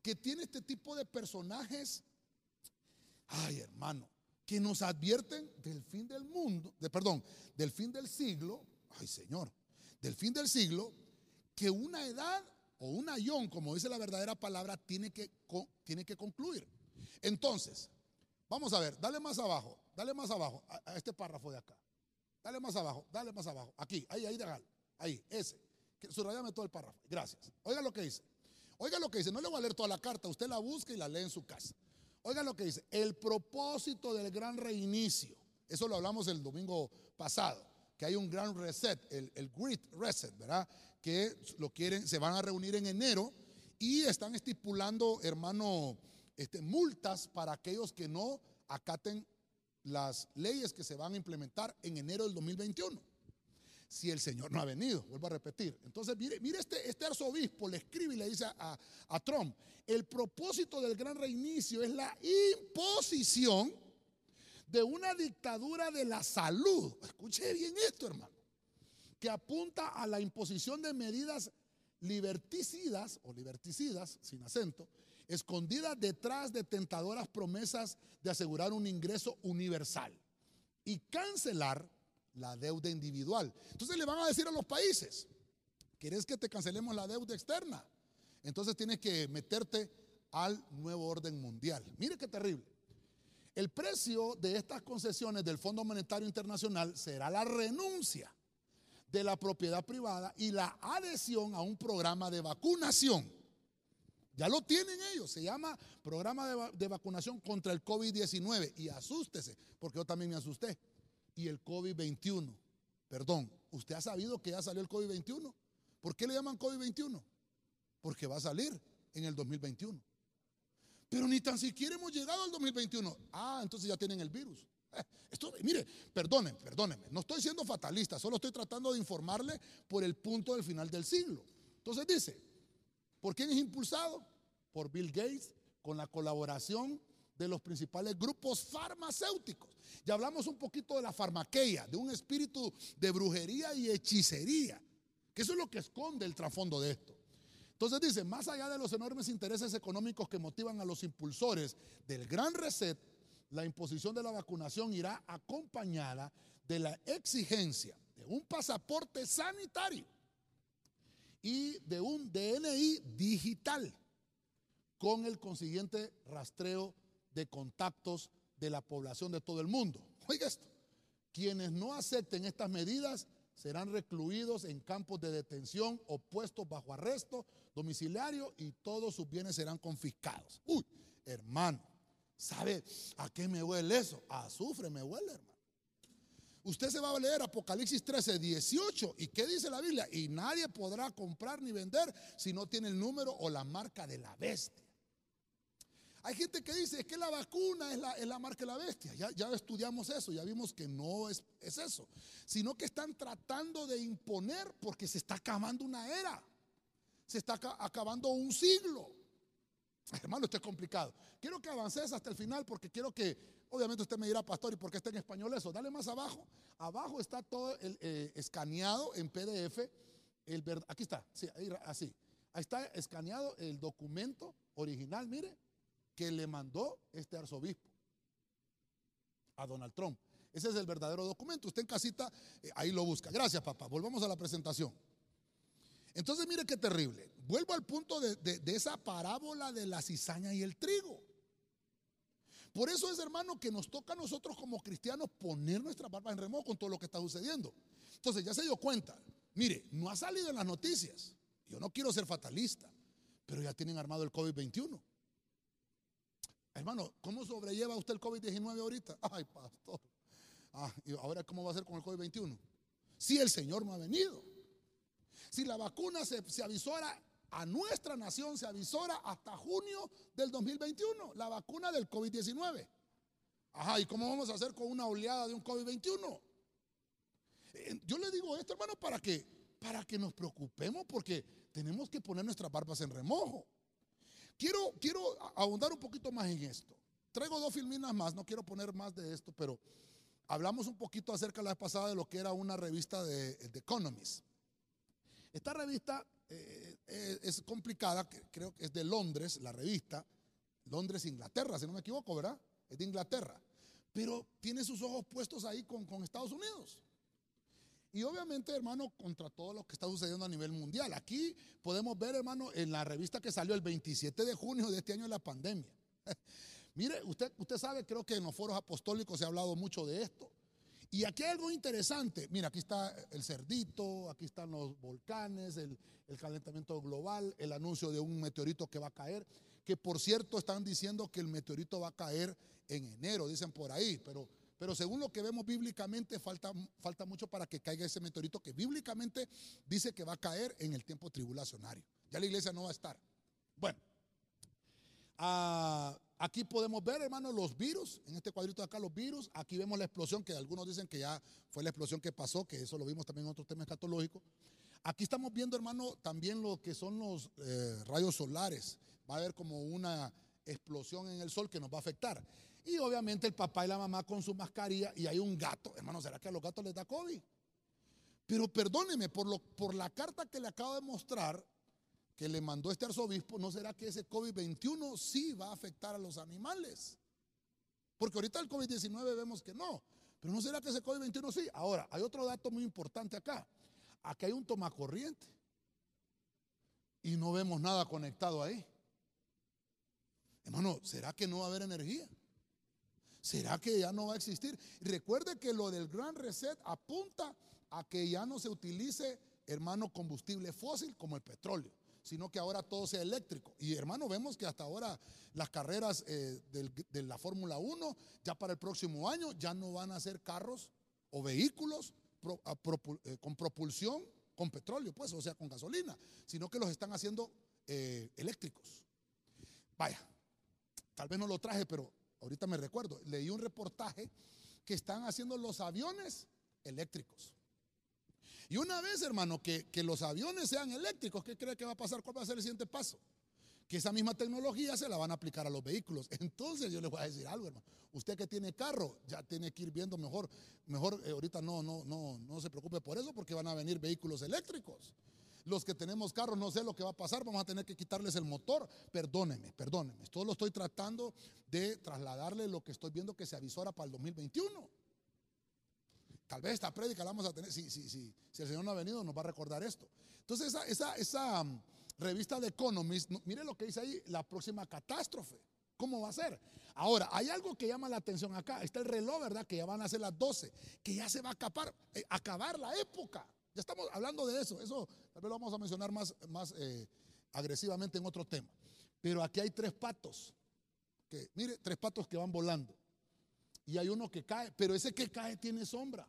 que tiene este tipo de personajes, ay hermano, que nos advierten del fin del mundo, de, perdón, del fin del siglo, ay Señor, del fin del siglo, que una edad o un ayón, como dice la verdadera palabra, tiene que, tiene que concluir. Entonces, vamos a ver, dale más abajo, dale más abajo a este párrafo de acá. Dale más abajo, dale más abajo. Aquí, ahí, ahí, déjalo. Ahí, ese. Subrayame todo el párrafo. Gracias. Oiga lo que dice. Oiga lo que dice. No le voy a leer toda la carta. Usted la busca y la lee en su casa. Oiga lo que dice. El propósito del gran reinicio. Eso lo hablamos el domingo pasado. Que hay un gran reset, el, el Great Reset, ¿verdad? Que lo quieren, se van a reunir en enero y están estipulando, hermano, este, multas para aquellos que no acaten las leyes que se van a implementar en enero del 2021. Si el Señor no ha venido, vuelvo a repetir. Entonces, mire, mire este, este arzobispo le escribe y le dice a, a Trump, el propósito del gran reinicio es la imposición de una dictadura de la salud. Escuche bien esto, hermano. Que apunta a la imposición de medidas liberticidas o liberticidas, sin acento, escondidas detrás de tentadoras promesas de asegurar un ingreso universal y cancelar la deuda individual. Entonces le van a decir a los países, ¿quieres que te cancelemos la deuda externa? Entonces tienes que meterte al nuevo orden mundial. Mire qué terrible. El precio de estas concesiones del Fondo Monetario Internacional será la renuncia de la propiedad privada y la adhesión a un programa de vacunación ya lo tienen ellos, se llama programa de, vacunación contra el COVID-19 y asústese, porque yo también me asusté. Y el COVID-21, perdón, ¿usted ha sabido que ya salió el COVID-21? ¿Por qué le llaman COVID-21? Porque va a salir en el 2021. Pero ni tan siquiera hemos llegado al 2021. Ah, entonces ya tienen el virus. Eh, esto, mire, perdónenme, perdónenme. No estoy siendo fatalista, solo estoy tratando de informarle por el punto del final del siglo. Entonces dice, ¿Por quién es impulsado? Por Bill Gates, con la colaboración de los principales grupos farmacéuticos. Ya hablamos un poquito de la farmaqueia, de un espíritu de brujería y hechicería, que eso es lo que esconde el trasfondo de esto. Entonces dice, más allá de los enormes intereses económicos que motivan a los impulsores del gran reset, la imposición de la vacunación irá acompañada de la exigencia de un pasaporte sanitario y de un DNI digital con el consiguiente rastreo de contactos de la población de todo el mundo. Oiga esto, quienes no acepten estas medidas serán recluidos en campos de detención o puestos bajo arresto domiciliario y todos sus bienes serán confiscados. Uy, hermano, ¿sabe a qué me huele eso? A azufre me huele, hermano. Usted se va a leer Apocalipsis 13, 18. ¿Y qué dice la Biblia? Y nadie podrá comprar ni vender si no tiene el número o la marca de la bestia. Hay gente que dice que la vacuna es la, marca de la bestia. Ya, ya, estudiamos eso, ya vimos que no es, es eso. Sino que están tratando de imponer porque se está acabando una era. Se está acabando un siglo. Hermano, esto es complicado. Quiero que avances hasta el final porque quiero que Obviamente usted me dirá, pastor, ¿y por qué está en español eso? Dale más abajo. Abajo está todo el, eh, escaneado en PDF. El, aquí está, sí, ahí, así. Ahí está escaneado el documento original, mire, que le mandó este arzobispo a Donald Trump. Ese es el verdadero documento. Usted en casita, eh, ahí lo busca. Gracias, papá. Volvamos a la presentación. Entonces, mire qué terrible. Vuelvo al punto de, de esa parábola de la cizaña y el trigo. Por eso es, hermano, que nos toca a nosotros como cristianos poner nuestra barba en remojo con todo lo que está sucediendo. Entonces, ya se dio cuenta. Mire, no ha salido en las noticias. Yo no quiero ser fatalista, pero ya tienen armado el COVID-21. Hermano, ¿cómo sobrelleva usted el COVID-19 ahorita? (laughs) Ay, pastor. Ah, ¿y ahora cómo va a ser con el COVID-21? Si el Señor no ha venido. Si la vacuna se, se avisora a nuestra nación se avisora hasta junio del 2021, la vacuna del COVID-19. Ajá, ¿y cómo vamos a hacer con una oleada de un COVID-21? Eh, yo le digo esto, hermano, para que, para que nos preocupemos porque tenemos que poner nuestras barbas en remojo. Ahondar un poquito más en esto. Traigo dos filminas más, no quiero poner más de esto, pero hablamos un poquito acerca la vez pasada de lo que era una revista de, de Economist. Esta revista eh, eh, es complicada, creo que es de Londres, la revista, Londres, Inglaterra, si no me equivoco, ¿verdad? Es de Inglaterra. Pero tiene sus ojos puestos ahí con, con Estados Unidos. Y obviamente, hermano, contra todo lo que está sucediendo a nivel mundial. Aquí podemos ver, hermano, en la revista que salió el 27 de junio de este año de la pandemia. (laughs) Mire, usted, usted sabe, creo que en los foros apostólicos se ha hablado mucho de esto. Y aquí hay algo interesante. Mira, aquí está el cerdito, aquí están los volcanes, el, el, calentamiento global, el anuncio de un meteorito que va a caer, que por cierto están diciendo que el meteorito va a caer en enero, dicen por ahí, pero, pero según lo que vemos bíblicamente falta, falta mucho para que caiga ese meteorito que bíblicamente dice que va a caer en el tiempo tribulacionario. Ya la iglesia no va a estar. Bueno, ah, aquí podemos ver, hermanos, los virus. En este cuadrito de acá, los virus. Aquí vemos la explosión, que algunos dicen que ya fue la explosión que pasó, que eso lo vimos también en otro tema escatológico. Aquí estamos viendo, hermano, también lo que son los eh, rayos solares. Va a haber como una explosión en el sol que nos va a afectar. Y obviamente el papá y la mamá con su mascarilla y hay un gato. Hermano, ¿será que a los gatos les da COVID? Pero perdóneme, por, lo, por la carta que le acabo de mostrar, que le mandó este arzobispo, ¿no será que ese COVID-21 sí va a afectar a los animales? Porque ahorita el COVID-19 vemos que no, pero ¿no será que ese COVID-21 sí? Ahora, hay otro dato muy importante acá. Aquí hay un tomacorriente y no vemos nada conectado ahí. Hermano, ¿será que no va a haber energía? ¿Será que ya no va a existir? recuerde que lo del Gran Reset apunta a que ya no se utilice, hermano, combustible fósil como el petróleo, sino que ahora todo sea eléctrico. Y hermano, vemos que hasta ahora las carreras eh, de la Fórmula 1, ya para el próximo año, ya no van a ser carros o vehículos eh, con propulsión con petróleo, pues, o sea, con gasolina, sino que los están haciendo eh, eléctricos. Vaya, tal vez no lo traje, pero ahorita me recuerdo, leí un reportaje que están haciendo los aviones eléctricos. Y una vez, hermano, que, los aviones sean eléctricos, ¿qué cree que va a pasar? ¿Cuál va a ser el siguiente paso? Que esa misma tecnología se la van a aplicar a los vehículos. (laughs) Entonces yo les voy a decir algo, hermano. Usted que tiene carro, ya tiene que ir viendo mejor, mejor, eh, ahorita no, no, no, no se preocupe por eso, porque van a venir vehículos eléctricos. Los que tenemos carros, no sé lo que va a pasar, vamos a tener que quitarles el motor. Perdónenme, perdónenme. Todo lo estoy tratando de trasladarle lo que estoy viendo que se avisora para el 2021. Tal vez esta prédica la vamos a tener, si, si, si, si el Señor no ha venido, nos va a recordar esto. Entonces, esa, esa, esa um, revista de Economist, mire lo que dice ahí, la próxima catástrofe. ¿Cómo va a ser? Ahora, hay algo que llama la atención acá. Está el reloj, ¿verdad? Que ya van a ser las 12, que ya se va a acabar, eh, acabar la época. Ya estamos hablando de eso. Eso tal vez lo vamos a mencionar más, más eh, agresivamente en otro tema. Pero aquí hay tres patos. Que, mire, tres patos que van volando. Y hay uno que cae, pero ese que cae tiene sombra.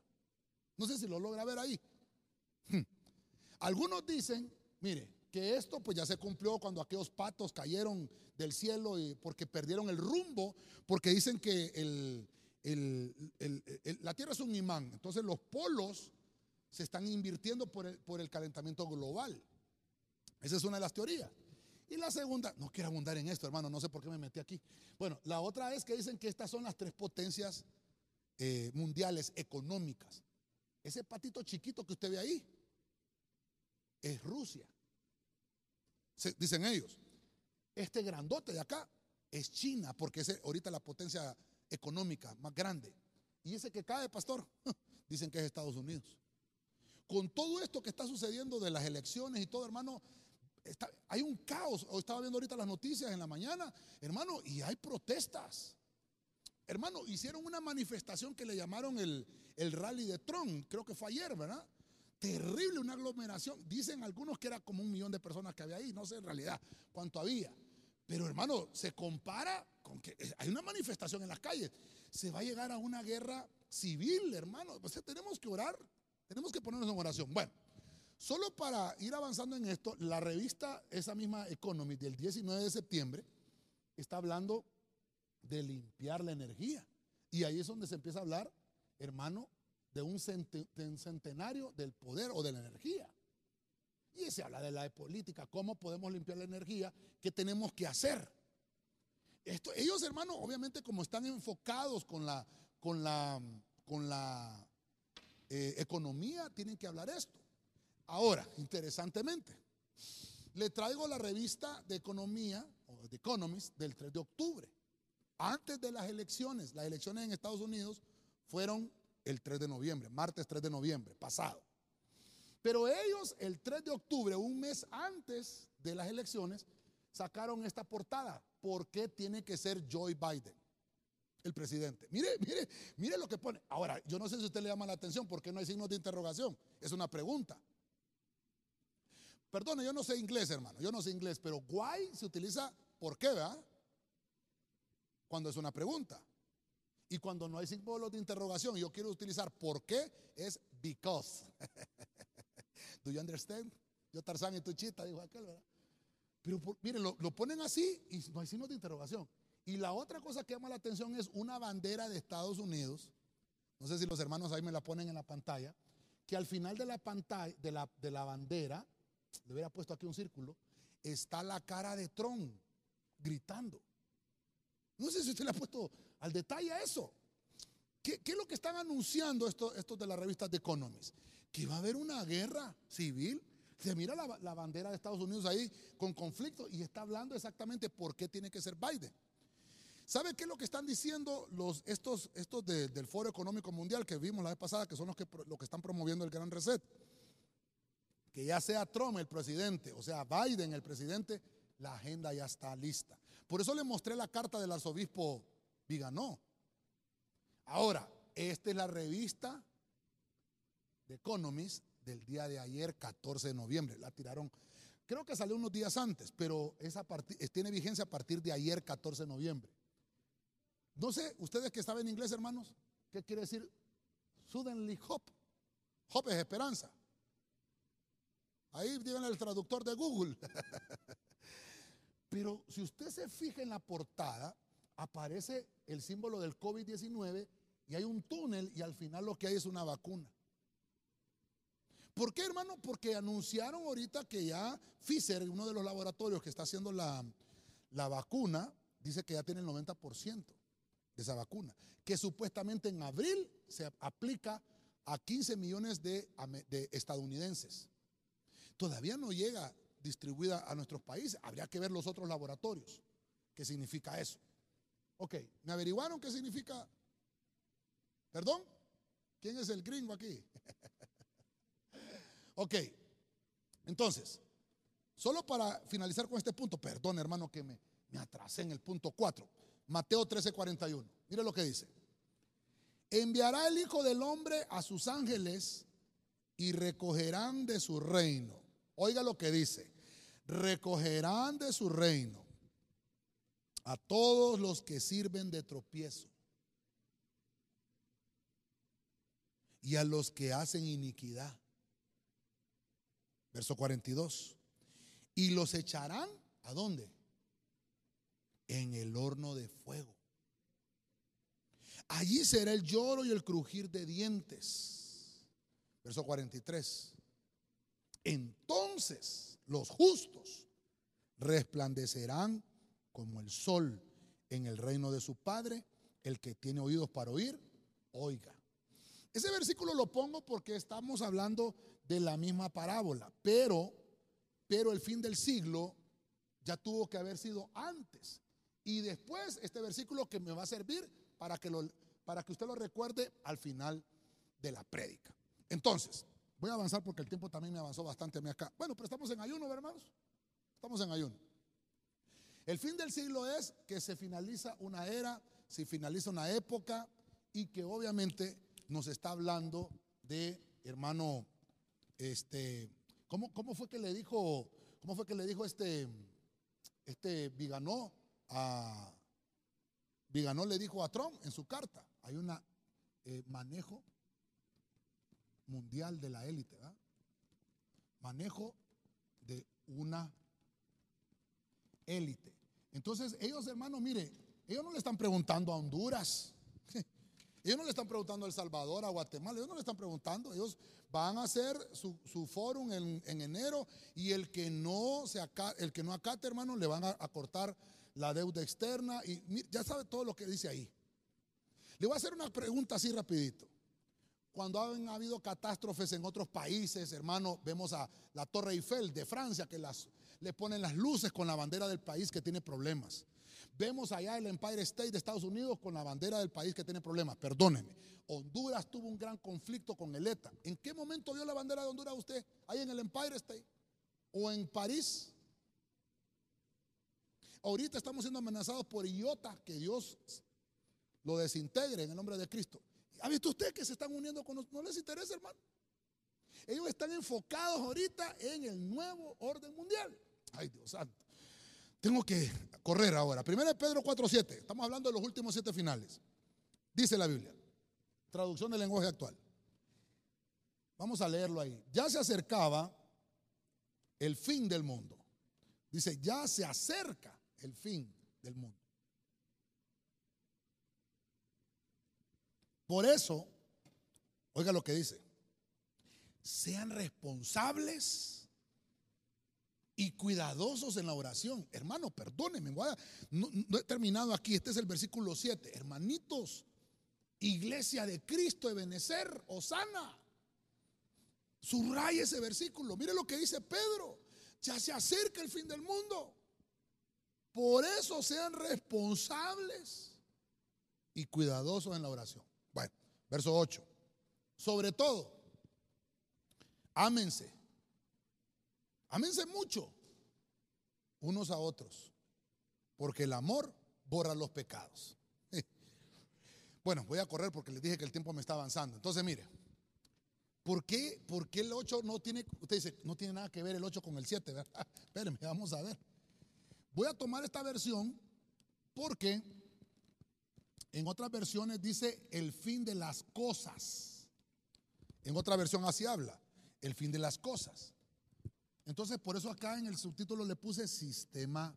No sé si lo logra ver ahí. Hmm. Algunos dicen, mire, que esto pues ya se cumplió cuando aquellos patos cayeron del cielo y porque perdieron el rumbo, porque dicen que la Tierra es un imán. Entonces los polos se están invirtiendo por el, por el calentamiento global. Esa es una de las teorías. Y la segunda, no quiero abundar en esto, hermano, no sé por qué me metí aquí. Bueno, la otra es que dicen que estas son las tres potencias eh, mundiales económicas. Ese patito chiquito que usted ve ahí es Rusia. dicen ellos. Este grandote de acá es China, porque es ahorita la potencia económica más grande. Y ese que cae, pastor, (laughs) dicen que es Estados Unidos con todo esto que está sucediendo de las elecciones y todo, hermano, hay un caos. Estaba viendo ahorita las noticias en la mañana, hermano, y hay protestas. Hermano, hicieron una manifestación que le llamaron el, el rally de Trump, creo que fue ayer, ¿verdad? Terrible, una aglomeración. Dicen algunos que era como un millón de personas que había ahí, no sé en realidad cuánto había. Pero hermano, se compara con que hay una manifestación en las calles. Se va a llegar a una guerra civil, hermano. Sea, tenemos que orar tenemos que ponernos en oración. Bueno, solo para ir avanzando en esto, la revista, esa misma Economy del 19 de septiembre, está hablando de limpiar la energía. Y ahí es donde se empieza a hablar, hermano, de un centenario del poder o de la energía. Y se habla de la política, cómo podemos limpiar la energía, qué tenemos que hacer. Esto, ellos, hermano, obviamente como están enfocados con la, con la, con la eh, economía tienen que hablar esto. Ahora, interesantemente, le traigo la revista de economía, o The Economist, del 3 de octubre. Antes de las elecciones, las elecciones en Estados Unidos fueron el 3 de noviembre, martes 3 de noviembre, pasado. Pero ellos el 3 de octubre, un mes antes de las elecciones, sacaron esta portada. ¿Por qué tiene que ser Joe Biden? El presidente. Mire, mire, mire lo que pone. Ahora, yo no sé si usted le llama la atención porque no hay signos de interrogación. Es una pregunta. Perdone, yo no sé inglés, hermano. Yo no sé inglés, pero why se utiliza por qué, ¿verdad? Cuando es una pregunta. Y cuando no hay símbolos de interrogación, yo quiero utilizar por qué, es because. (laughs) Do you understand? Yo Tarzán y tu chita, dijo aquel, ¿verdad? Pero mire, lo, lo ponen así y no hay signos de interrogación. Y la otra cosa que llama la atención es una bandera de Estados Unidos. No sé si los hermanos ahí me la ponen en la pantalla. Que al final de la pantalla, de la, de la bandera, le hubiera puesto aquí un círculo, está la cara de Trump gritando. No sé si usted le ha puesto al detalle eso. ¿Qué, es lo que están anunciando estos, estos de la revista The Economist? Que va a haber una guerra civil. Se mira la, la bandera de Estados Unidos ahí con conflicto y está hablando exactamente por qué tiene que ser Biden. ¿Sabe qué es lo que están diciendo los, estos, estos del Foro Económico Mundial que vimos la vez pasada, que son los que, los que están promoviendo el Gran Reset? Que ya sea Trump el presidente, o sea, Biden el presidente, la agenda ya está lista. Por eso le mostré la carta del arzobispo Viganó. Ahora, esta es la revista de Economist del día de ayer, 14 de noviembre. La tiraron, creo que salió unos días antes, pero esa tiene vigencia a partir de ayer, 14 de noviembre. No sé, ustedes que saben inglés, hermanos, ¿qué quiere decir suddenly hope? Hope es esperanza. Ahí tienen el traductor de Google. (laughs) Pero si usted se fija en la portada, aparece el símbolo del COVID-19 y hay un túnel y al final lo que hay es una vacuna. ¿Por qué, hermano? Porque anunciaron ahorita que ya Pfizer, uno de los laboratorios que está haciendo la, la vacuna, dice que ya tiene el 90% de esa vacuna, que supuestamente en abril se aplica a 15 millones de, estadounidenses. Todavía no llega distribuida a nuestros países, habría que ver los otros laboratorios. ¿Qué significa eso? Ok, ¿me averiguaron qué significa? ¿Perdón? ¿Quién es el gringo aquí? (laughs) ok, entonces, solo para finalizar con este punto, perdón hermano que me, me atrasé en el punto 4. Mateo 13:41. Mire lo que dice. Enviará el Hijo del Hombre a sus ángeles y recogerán de su reino. Oiga lo que dice. Recogerán de su reino a todos los que sirven de tropiezo y a los que hacen iniquidad. Verso 42. Y los echarán a dónde? En el horno de fuego. Allí será el lloro y el crujir de dientes. Verso 43. Entonces los justos resplandecerán como el sol en el reino de su Padre. El que tiene oídos para oír, oiga. Ese versículo lo pongo porque estamos hablando de la misma parábola, pero, pero el fin del siglo ya tuvo que haber sido antes. Y después este versículo que me va a servir para que, lo, para que usted lo recuerde al final de la prédica. Entonces, voy a avanzar porque el tiempo también me avanzó bastante acá. Bueno, pero estamos en ayuno, hermanos. Estamos en ayuno. El fin del siglo es que se finaliza una era, se finaliza una época y que obviamente nos está hablando de, hermano, este, ¿cómo, cómo fue que le dijo, cómo fue que le dijo este, este Viganó? A Viganó le dijo a Trump en su carta, hay un eh, manejo mundial de la élite, manejo de una élite. Entonces ellos, hermanos, mire, ellos no le están preguntando a Honduras, (laughs) ellos no le están preguntando a El Salvador, a Guatemala, ellos no le están preguntando, ellos van a hacer su, su fórum en, enero y el que no se el que no acate, hermano, le van a cortar la deuda externa y ya sabe todo lo que dice ahí. Le voy a hacer una pregunta así rapidito. Cuando han habido catástrofes en otros países, hermano, vemos a la Torre Eiffel de Francia que las, le ponen las luces con la bandera del país que tiene problemas. Vemos allá el Empire State de Estados Unidos con la bandera del país que tiene problemas. Perdóneme. Honduras tuvo un gran conflicto con el ETA. ¿En qué momento vio la bandera de Honduras usted? Ahí en el Empire State. ¿O en París? Ahorita estamos siendo amenazados por IOTA, que Dios lo desintegre en el nombre de Cristo. ¿Ha visto usted que se están uniendo con nosotros? No les interesa, hermano. Ellos están enfocados ahorita en el nuevo orden mundial. Ay, Dios santo. Tengo que correr ahora. Primero de Pedro 4.7. Estamos hablando de los últimos siete finales. Dice la Biblia. Traducción del lenguaje actual. Vamos a leerlo ahí. Ya se acercaba el fin del mundo. Dice, ya se acerca el fin del mundo. Por eso, oiga lo que dice, sean responsables y cuidadosos en la oración. Hermano, perdónenme, no, no, he terminado aquí, este es el versículo 7. Hermanitos, iglesia de Cristo de Benecer, Osana. Subraya ese versículo. Mire lo que dice Pedro. Ya se acerca el fin del mundo. Por eso sean responsables y cuidadosos en la oración. Bueno, verso 8. Sobre todo, ámense. Ámense mucho unos a otros. Porque el amor borra los pecados. (laughs) Bueno, voy a correr porque les dije que el tiempo me está avanzando. Entonces, mire. ¿Por qué, ¿Por qué el 8 no tiene, usted dice, no tiene nada que ver el 8 con el 7? ¿verdad? (laughs) Espérenme, vamos a ver. Voy a tomar esta versión porque en otras versiones dice el fin de las cosas. En otra versión así habla, el fin de las cosas. Entonces, por eso acá en el subtítulo le puse sistema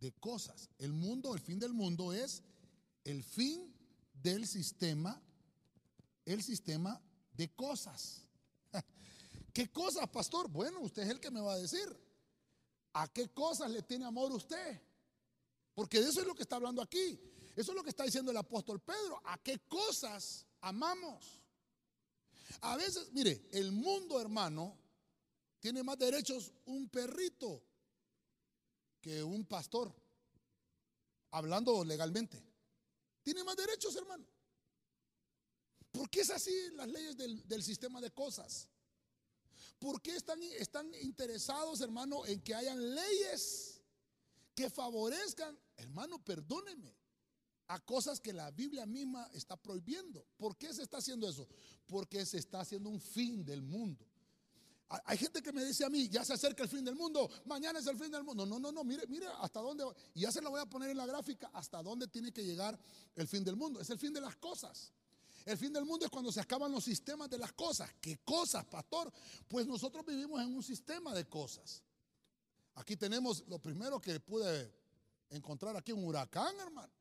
de cosas. El mundo, el fin del mundo es el fin del sistema, el sistema de cosas. (laughs) ¿Qué cosas, pastor? Bueno, usted es el que me va a decir. ¿A qué cosas le tiene amor usted? Porque de eso es lo que está hablando aquí. Eso es lo que está diciendo el apóstol Pedro. ¿A qué cosas amamos? A veces, mire, el mundo, hermano, tiene más derechos un perrito que un pastor, hablando legalmente. Tiene más derechos, hermano. ¿Por qué es así las leyes del, sistema de cosas? ¿Por qué están, interesados, hermano, en que hayan leyes que favorezcan, hermano, perdóneme, a cosas que la Biblia misma está prohibiendo? ¿Por qué se está haciendo eso? Porque se está haciendo un fin del mundo. Hay gente que me dice a mí, ya se acerca el fin del mundo, mañana es el fin del mundo. No, no, no, mire, mire hasta dónde, y ya se lo voy a poner en la gráfica, hasta dónde tiene que llegar el fin del mundo. Es el fin de las cosas. El fin del mundo es cuando se acaban los sistemas de las cosas. ¿Qué cosas, pastor? Pues nosotros vivimos en un sistema de cosas. Aquí tenemos lo primero que pude encontrar aquí, un huracán, hermano.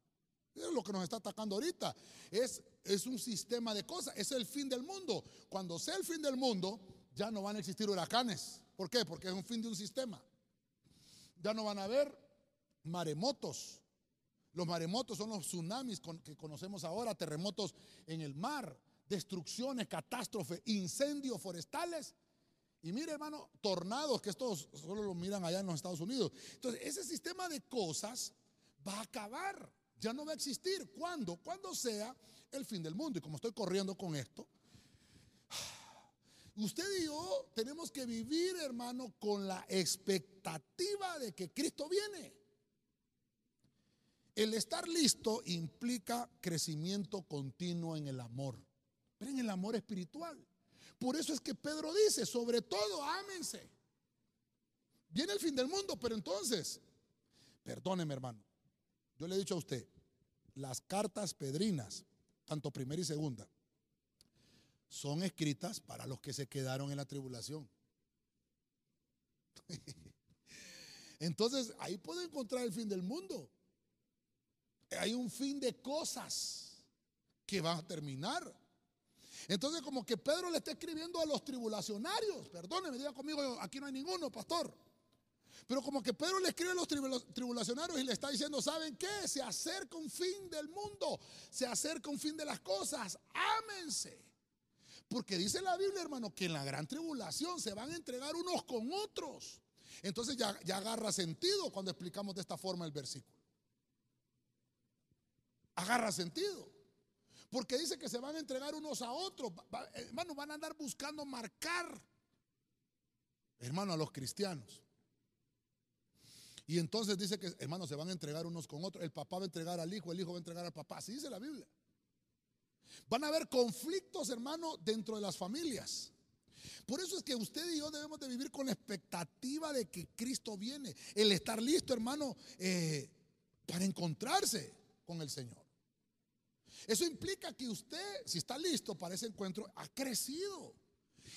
Es lo que nos está atacando ahorita. Es, es un sistema de cosas. Es el fin del mundo. Cuando sea el fin del mundo, ya no van a existir huracanes. ¿Por qué? Porque es un fin de un sistema. Ya no van a haber maremotos. Los maremotos son los tsunamis que conocemos ahora, terremotos en el mar, destrucciones, catástrofes, incendios forestales. Y mire, hermano, tornados, que estos solo lo miran allá en los Estados Unidos. Entonces, ese sistema de cosas va a acabar. Ya no va a existir. ¿Cuándo? Cuando sea el fin del mundo. Y como estoy corriendo con esto, usted y yo tenemos que vivir, hermano, con la expectativa de que Cristo viene. El estar listo implica crecimiento continuo en el amor, pero en el amor espiritual. Por eso es que Pedro dice, sobre todo, ámense. Viene el fin del mundo, pero entonces, perdóneme hermano, yo le he dicho a usted, las cartas pedrinas, tanto primera y segunda, son escritas para los que se quedaron en la tribulación. (laughs) Entonces, ahí puede encontrar el fin del mundo hay un fin de cosas que van a terminar. Entonces, como que Pedro le está escribiendo a los tribulacionarios, perdóneme, diga conmigo, aquí no hay ninguno, pastor. Pero como que Pedro le escribe a los tribulacionarios y le está diciendo, ¿saben qué? Se acerca un fin del mundo, se acerca un fin de las cosas, ámense. Porque dice la Biblia, hermano, que en la gran tribulación se van a entregar unos con otros. Entonces ya, ya agarra sentido cuando explicamos de esta forma el versículo agarra sentido. Porque dice que se van a entregar unos a otros. Hermano, van a andar buscando marcar, hermano, a los cristianos. Y entonces dice que, hermanos, se van a entregar unos con otros. El papá va a entregar al hijo, el hijo va a entregar al papá. Así dice la Biblia. Van a haber conflictos, hermano, dentro de las familias. Por eso es que usted y yo debemos de vivir con la expectativa de que Cristo viene. El estar listo, hermano, eh, para encontrarse con el Señor. Eso implica que usted, si está listo para ese encuentro, ha crecido.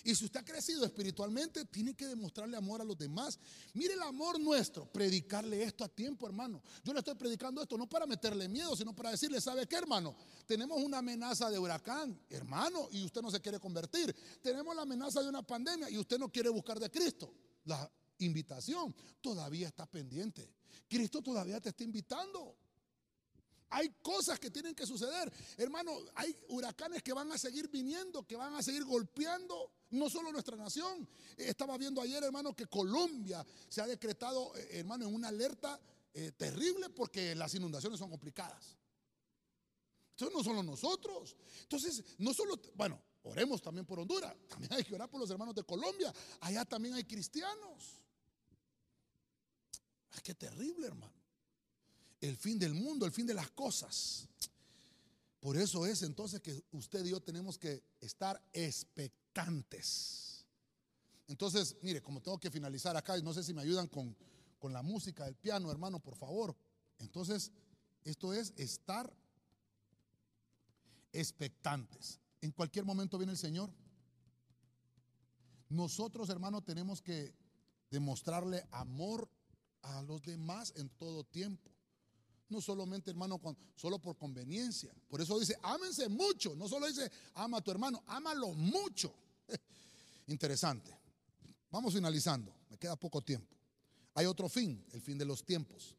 Y si usted ha crecido espiritualmente, tiene que demostrarle amor a los demás. Mire el amor nuestro, predicarle esto a tiempo, hermano. Yo le estoy predicando esto no para meterle miedo, sino para decirle, ¿sabe qué, hermano? Tenemos una amenaza de huracán, hermano, y usted no se quiere convertir. Tenemos la amenaza de una pandemia y usted no quiere buscar de Cristo. La invitación todavía está pendiente. Cristo todavía te está invitando. Hay cosas que tienen que suceder. Hermano, hay huracanes que van a seguir viniendo, que van a seguir golpeando no solo nuestra nación. Estaba viendo ayer, hermano, que Colombia se ha decretado, eh, hermano, en una alerta eh, terrible porque las inundaciones son complicadas. Entonces no solo nosotros. Entonces, no solo, bueno, oremos también por Honduras. (laughs) También hay que orar por los hermanos de Colombia. Allá también hay cristianos. Ay, qué terrible, hermano el fin del mundo, el fin de las cosas. Por eso es entonces que usted y yo tenemos que estar expectantes. Entonces, mire, como tengo que finalizar acá, no sé si me ayudan con, con la música del piano, hermano, por favor. Entonces, esto es estar expectantes. En cualquier momento viene el Señor. Nosotros, hermano, tenemos que demostrarle amor a los demás en todo tiempo. No solamente, hermano, solo por conveniencia. Por eso dice, ámense mucho. No solo dice, ama a tu hermano, ámalo mucho. (laughs) Interesante. Vamos finalizando. Me queda poco tiempo. Hay otro fin, el fin de los tiempos.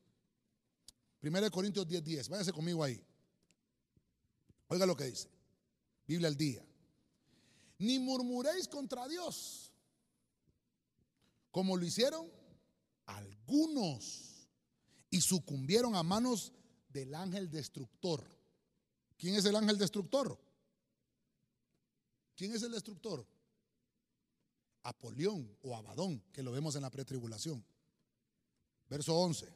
1 Corintios 10:10. 10. Váyase conmigo ahí. Oiga lo que dice. Biblia al día. Ni murmuréis contra Dios, como lo hicieron algunos y sucumbieron a manos del ángel destructor. ¿Quién es el ángel destructor? ¿Quién es el destructor? Apolión o Abadón, que lo vemos en la pretribulación. Verso 11.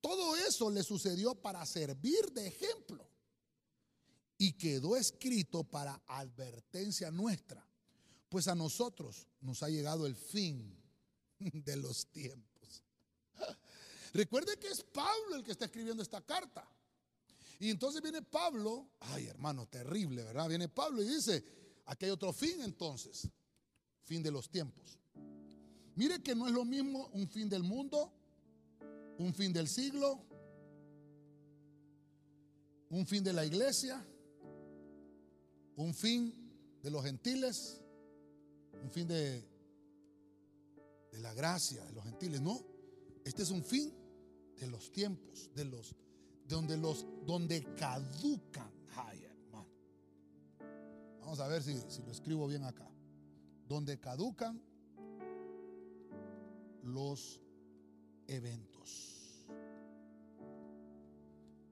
Todo eso le sucedió para servir de ejemplo y quedó escrito para advertencia nuestra, pues a nosotros nos ha llegado el fin de los tiempos. Recuerde que es Pablo el que está escribiendo esta carta. Y entonces viene Pablo, ay hermano, terrible, ¿verdad? Viene Pablo y dice, aquí hay otro fin entonces, fin de los tiempos. Mire que no es lo mismo un fin del mundo, un fin del siglo, un fin de la iglesia, un fin de los gentiles, un fin de, de la gracia de los gentiles. No, este es un fin de los tiempos, de los donde los donde caducan. Ay, hermano. Vamos a ver si, si lo escribo bien acá. Donde caducan los eventos.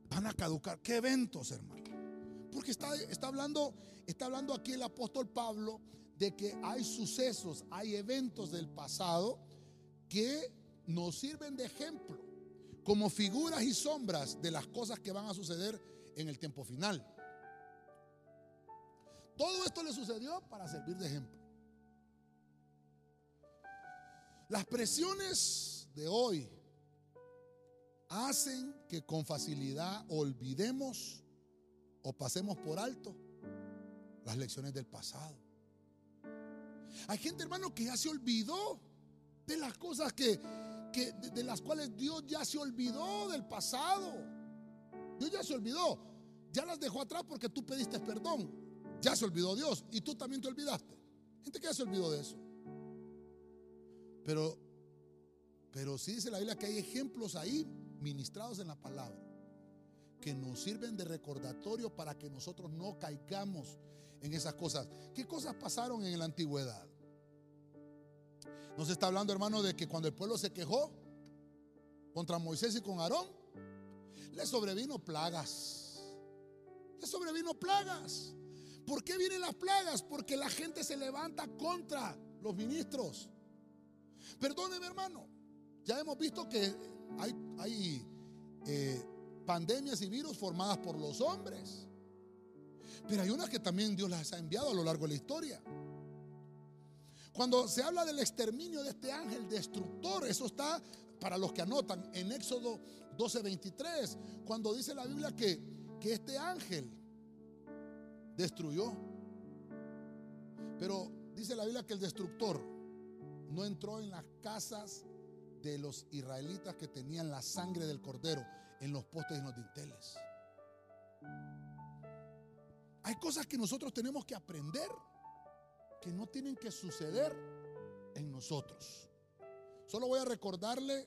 Van a caducar. ¿Qué eventos, hermano? Porque está, está, hablando, está hablando aquí el apóstol Pablo de que hay sucesos, hay eventos del pasado que nos sirven de ejemplo como figuras y sombras de las cosas que van a suceder en el tiempo final. Todo esto le sucedió para servir de ejemplo. Las presiones de hoy hacen que con facilidad olvidemos o pasemos por alto las lecciones del pasado. Hay gente, hermano, que ya se olvidó de las cosas que de, las cuales Dios ya se olvidó del pasado. Dios ya se olvidó. Ya las dejó atrás porque tú pediste perdón. Ya se olvidó Dios y tú también te olvidaste. Gente que ya se olvidó de eso. Pero, pero sí dice la Biblia que hay ejemplos ahí ministrados en la palabra que nos sirven de recordatorio para que nosotros no caigamos en esas cosas. ¿Qué cosas pasaron en la antigüedad? Nos está hablando, hermano, de que cuando el pueblo se quejó contra Moisés y con Aarón, le sobrevino plagas. Le sobrevino plagas. ¿Por qué vienen las plagas? Porque la gente se levanta contra los ministros. Perdóneme, hermano. Ya hemos visto que hay, eh, pandemias y virus formadas por los hombres. Pero hay unas que también Dios las ha enviado a lo largo de la historia. Cuando se habla del exterminio de este ángel destructor, eso está para los que anotan en Éxodo 12:23, cuando dice la Biblia que, que este ángel destruyó. Pero dice la Biblia que el destructor no entró en las casas de los israelitas que tenían la sangre del cordero en los postes y en los dinteles. Hay cosas que nosotros tenemos que aprender que no tienen que suceder en nosotros. Solo voy a recordarle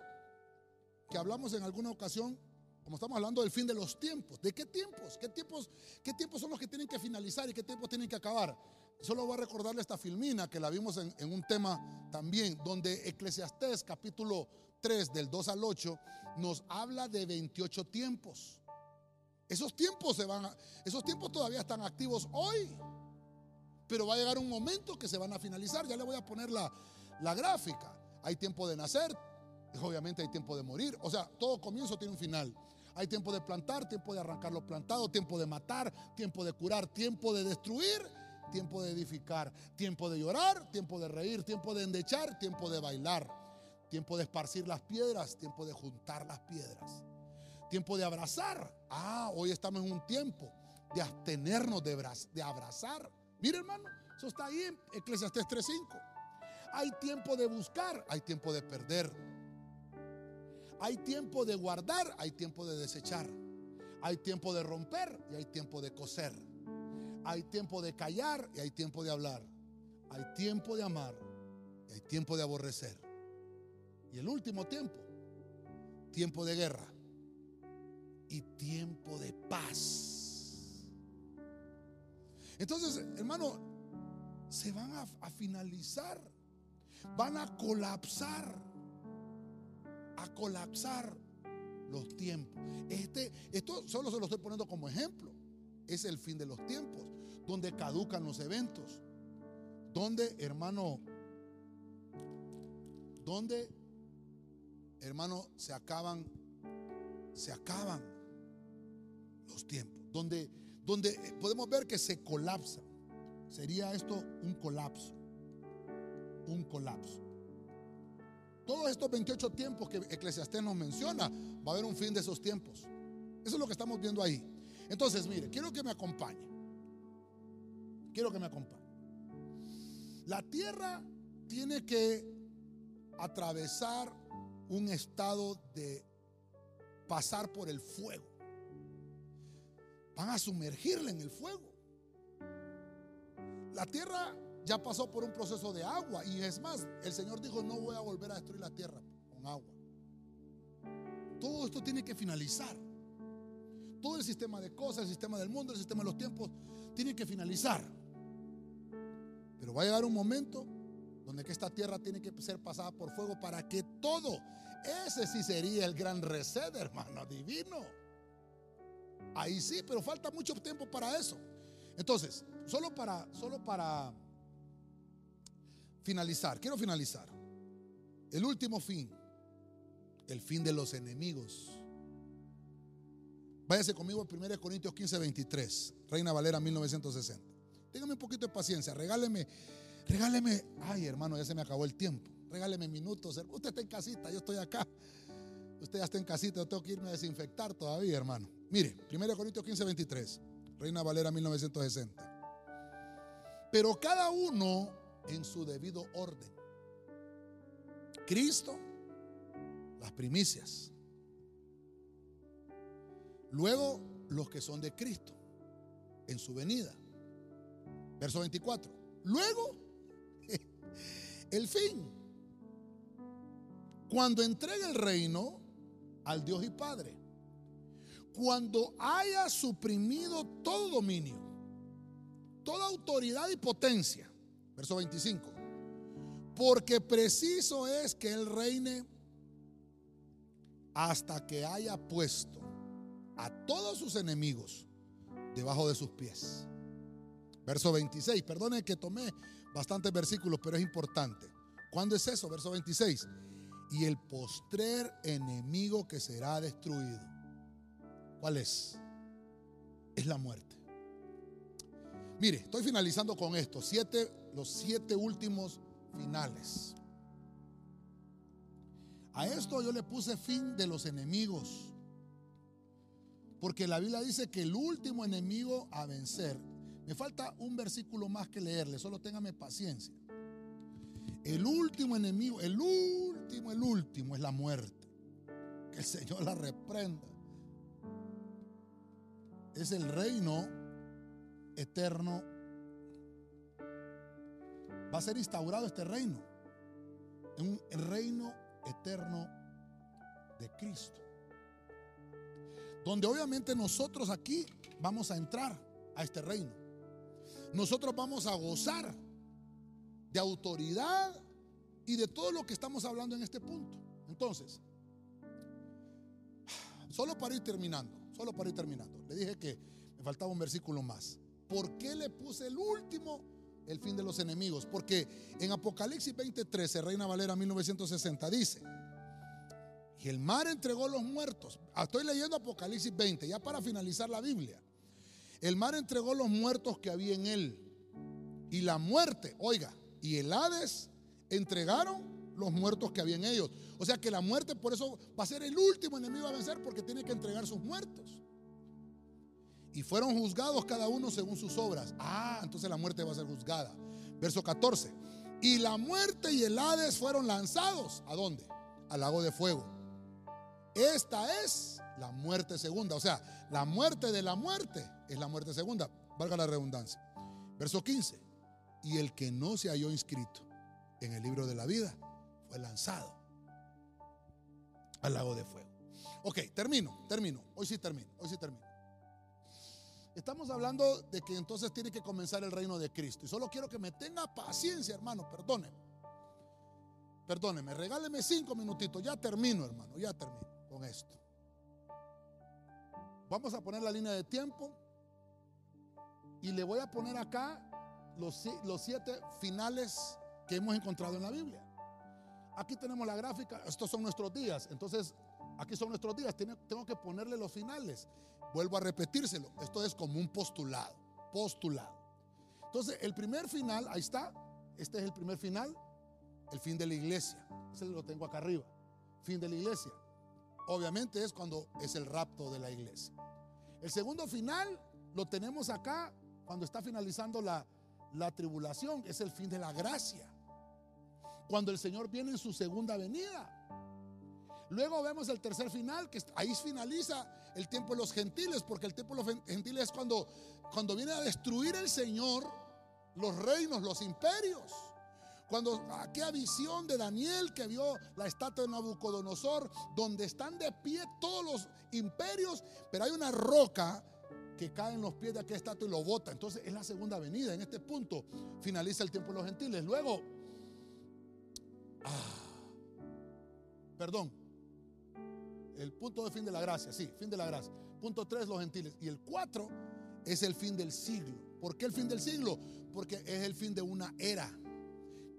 que hablamos en alguna ocasión, como estamos hablando del fin de los tiempos. ¿De qué tiempos? ¿Qué tiempos, qué tiempos son los que tienen que finalizar y qué tiempos tienen que acabar? Solo voy a recordarle esta filmina que la vimos en, en un tema también, donde Eclesiastés capítulo 3 del 2 al 8 nos habla de 28 tiempos. Esos tiempos se van esos tiempos todavía están activos hoy. Pero va a llegar un momento que se van a finalizar. Ya le voy a poner la, la gráfica. Hay tiempo de nacer, obviamente hay tiempo de morir. O sea, todo comienzo tiene un final. Hay tiempo de plantar, tiempo de arrancar lo plantado, tiempo de matar, tiempo de curar, tiempo de destruir, tiempo de edificar, tiempo de llorar, tiempo de reír, tiempo de endechar, tiempo de bailar, tiempo de esparcir las piedras, tiempo de juntar las piedras, tiempo de abrazar. Ah, hoy estamos en un tiempo de abstenernos de, de abrazar. Mire hermano, eso está ahí en Eclesiastés 3.5. Hay tiempo de buscar, hay tiempo de perder. Hay tiempo de guardar, hay tiempo de desechar. Hay tiempo de romper y hay tiempo de coser. Hay tiempo de callar y hay tiempo de hablar. Hay tiempo de amar y hay tiempo de aborrecer. Y el último tiempo, tiempo de guerra y tiempo de paz. Entonces, hermano, se van a, finalizar, van a colapsar a colapsar los tiempos. Este, esto solo se lo estoy poniendo como ejemplo. Es el fin de los tiempos, donde caducan los eventos, donde, hermano, donde, hermano, se acaban, se acaban los tiempos, donde, donde podemos ver que se colapsa. Sería esto un colapso, un colapso. Todos estos 28 tiempos que Eclesiastés nos menciona, va a haber un fin de esos tiempos. Eso es lo que estamos viendo ahí. Entonces, mire, quiero que me acompañe. Quiero que me acompañe. La tierra tiene que atravesar un estado de pasar por el fuego. Van a sumergirla en el fuego. La tierra ya pasó por un proceso de agua. Y es más, el Señor dijo, no voy a volver a destruir la tierra con agua. Todo esto tiene que finalizar. Todo el sistema de cosas, el sistema del mundo, el sistema de los tiempos, tiene que finalizar. Pero va a llegar un momento donde que esta tierra tiene que ser pasada por fuego para que todo, ese sí sería el gran reset, (laughs) hermano, divino. Ahí sí, pero falta mucho tiempo para eso. Entonces, solo para, solo para finalizar, quiero finalizar. El último fin, el fin de los enemigos. Váyase conmigo a 1 Corintios 15, 23, Reina Valera 1960. Téngame un poquito de paciencia, regáleme, regáleme, ay hermano, ya se me acabó el tiempo. Regáleme minutos. Usted está en casita, yo estoy acá. Usted ya está en casita, yo tengo que irme a desinfectar todavía, hermano. Mire, 1 Corintios 15, 23, Reina Valera 1960. Pero cada uno en su debido orden. Cristo, las primicias. Luego los que son de Cristo en su venida. Verso 24. Luego (laughs) el fin. Cuando entregue el reino al Dios y Padre. Cuando haya suprimido todo dominio, toda autoridad y potencia Verso 25. Porque preciso es que Él reine hasta que haya puesto a todos sus enemigos debajo de sus pies. Verso 26. Perdone que tomé bastantes versículos, pero es importante. ¿Cuándo es eso? Verso 26. y el postrer enemigo que será destruido. ¿Cuál es? Es la muerte. Mire, estoy finalizando con esto, siete, los siete últimos finales. A esto yo le puse fin de los enemigos. Porque la Biblia dice que el último enemigo a vencer, me falta un versículo más que leerle, solo téngame paciencia. El último enemigo, el último, el último es la muerte. Que el Señor la reprenda. Es el reino eterno. Va a ser instaurado este reino. Un reino eterno de Cristo. Donde obviamente nosotros aquí vamos a entrar a este reino. Nosotros vamos a gozar de autoridad y de todo lo que estamos hablando en este punto. Entonces, solo para ir terminando, solo para ir terminando. Le dije que me faltaba un versículo más. ¿Por qué le puse el último, el fin de los enemigos? Porque en Apocalipsis 20:13, Reina Valera 1960, dice, y el mar entregó los muertos. Ah, estoy leyendo Apocalipsis 20, ya para finalizar la Biblia. El mar entregó los muertos que había en él. Y la muerte, oiga, y el Hades entregaron los muertos que había en ellos. O sea que la muerte por eso va a ser el último enemigo a vencer porque tiene que entregar sus muertos. Y fueron juzgados cada uno según sus obras. Ah, entonces la muerte va a ser juzgada. Verso 14. Y la muerte y el Hades fueron lanzados. ¿A dónde? Al lago de fuego. Esta es la muerte segunda. O sea, la muerte de la muerte es la muerte segunda. Valga la redundancia. Verso 15 y el que no se halló inscrito en el libro de la vida fue lanzado al lago de fuego. Ok, termino, termino. Hoy sí termino, hoy sí termino. Estamos hablando de que entonces tiene que comenzar el reino de Cristo. Y solo quiero que me tenga paciencia, hermano, perdóneme. Perdóneme, regáleme cinco minutitos. Ya termino, hermano, ya termino con esto. Vamos a poner la línea de tiempo. Y le voy a poner acá los, siete finales que hemos encontrado en la Biblia. Aquí tenemos la gráfica, estos son nuestros días, entonces aquí son nuestros días, tengo que ponerle los finales. Vuelvo a repetírselo, esto es como un postulado, postulado. Entonces, el primer final, ahí está, este es el primer final, el fin de la iglesia. Ese lo tengo acá arriba, fin de la iglesia. Obviamente es cuando es el rapto de la iglesia. El segundo final lo tenemos acá cuando está finalizando la, la tribulación es el fin de la gracia. Cuando el Señor viene en su segunda venida. Luego vemos el tercer final, que ahí finaliza el tiempo de los gentiles, porque el tiempo de los gentiles es cuando, cuando viene a destruir el Señor los reinos, los imperios. Cuando aquella visión de Daniel que vio la estatua de Nabucodonosor, donde están de pie todos los imperios, pero hay una roca que cae en los pies de aquel estatua y lo bota. Entonces es la segunda venida. En este punto finaliza el tiempo de los gentiles. Luego, ah, perdón, el punto de fin de la gracia, sí, fin de la gracia. Punto 3, los gentiles. Y el 4 es el fin del siglo. ¿Por qué el fin del siglo? Porque es el fin de una era.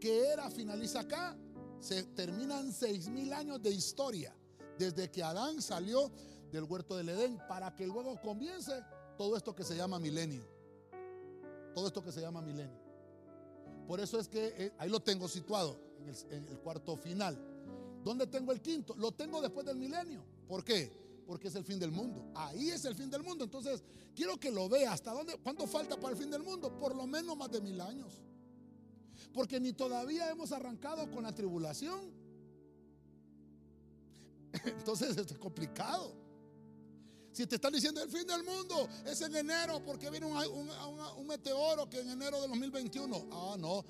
¿Qué era finaliza acá? Se terminan seis mil años de historia desde que Adán salió del huerto del Edén para que luego comience todo esto que se llama milenio. Todo esto que se llama milenio. Por eso es que eh, ahí lo tengo situado en el, cuarto final. ¿Dónde tengo el quinto? Lo tengo después del milenio. ¿Por qué? Porque es el fin del mundo. Ahí es el fin del mundo. Entonces, quiero que lo vea. ¿Hasta dónde? ¿Cuánto falta para el fin del mundo? Por lo menos más de mil años. Porque ni todavía hemos arrancado con la tribulación. (laughs) Entonces, es complicado. Si te están diciendo el fin del mundo es en enero porque viene un, meteoro que en enero de 2021. Ah, no,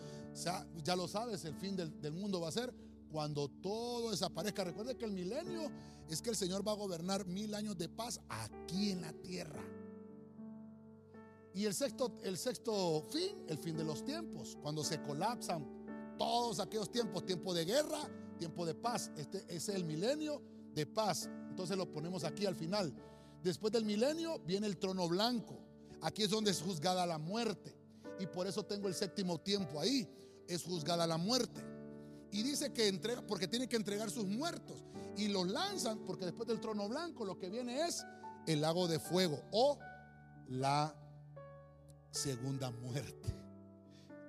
ya lo sabes, el fin del, del mundo va a ser cuando todo desaparezca. Recuerde que el milenio es que el Señor va a gobernar mil años de paz aquí en la tierra. Y el sexto, el sexto fin, el fin de los tiempos, cuando se colapsan todos aquellos tiempos, tiempo de guerra, tiempo de paz. Este es el milenio de paz. Entonces lo ponemos aquí al final. Después del milenio viene el trono blanco. Aquí es donde es juzgada la muerte. Y por eso tengo el séptimo tiempo ahí. Es juzgada la muerte. Y dice que entrega, porque tiene que entregar sus muertos. Y los lanzan, porque después del trono blanco lo que viene es el lago de fuego o la segunda muerte.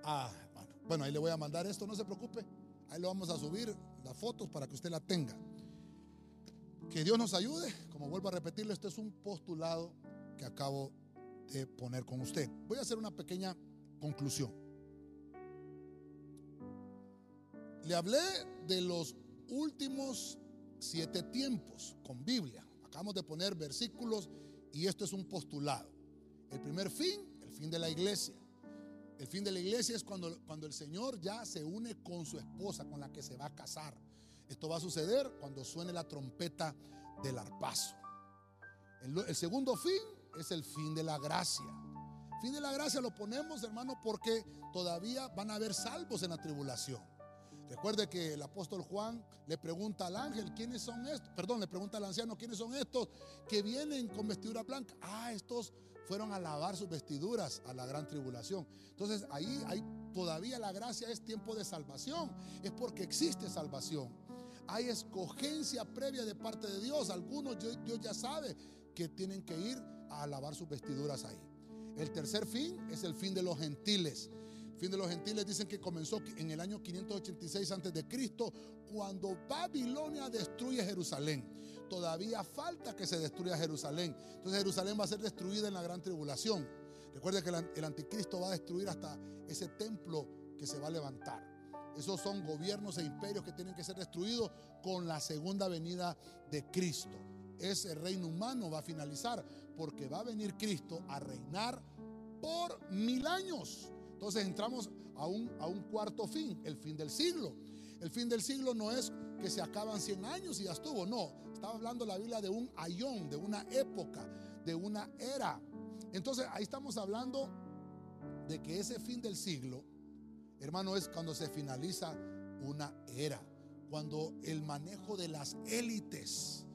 Ah, bueno, bueno, ahí le voy a mandar esto, no se preocupe. Ahí lo vamos a subir, las fotos para que usted la tenga. Que Dios nos ayude. Como vuelvo a repetirle, esto es un postulado que acabo de poner con usted. Voy a hacer una pequeña conclusión. Le hablé de los últimos siete tiempos con Biblia. Acabamos de poner versículos y esto es un postulado. El primer fin, el fin de la iglesia. El fin de la iglesia es cuando, cuando el Señor ya se une con su esposa, con la que se va a casar. Esto va a suceder cuando suene la trompeta del arpazo. El, segundo fin es el fin de la gracia. Fin de la gracia lo ponemos, hermano, porque todavía van a haber salvos en la tribulación. Recuerde que el apóstol Juan le pregunta al ángel, ¿quiénes son estos? Perdón, le pregunta al anciano, ¿quiénes son estos que vienen con vestidura blanca? Ah, estos fueron a lavar sus vestiduras a la gran tribulación. Entonces ahí hay todavía la gracia es tiempo de salvación. Es porque existe salvación. Hay escogencia previa de parte de Dios. Algunos Dios ya sabe que tienen que ir a lavar sus vestiduras ahí. El tercer fin es el fin de los gentiles fin de los gentiles dicen que comenzó en el año 586 antes de Cristo, cuando Babilonia destruye Jerusalén. Todavía falta que se destruya Jerusalén. Entonces Jerusalén va a ser destruida en la gran tribulación. Recuerde que el anticristo va a destruir hasta ese templo que se va a levantar. Esos son gobiernos e imperios que tienen que ser destruidos con la segunda venida de Cristo. Ese reino humano va a finalizar porque va a venir Cristo a reinar por mil años. Entonces entramos a un, cuarto fin, el fin del siglo. El fin del siglo no es que se acaban 100 años y ya estuvo, no. Estaba hablando la Biblia de un ayón, de una época, de una era. Entonces ahí estamos hablando de que ese fin del siglo, hermano, es cuando se finaliza una era, cuando el manejo de las élites,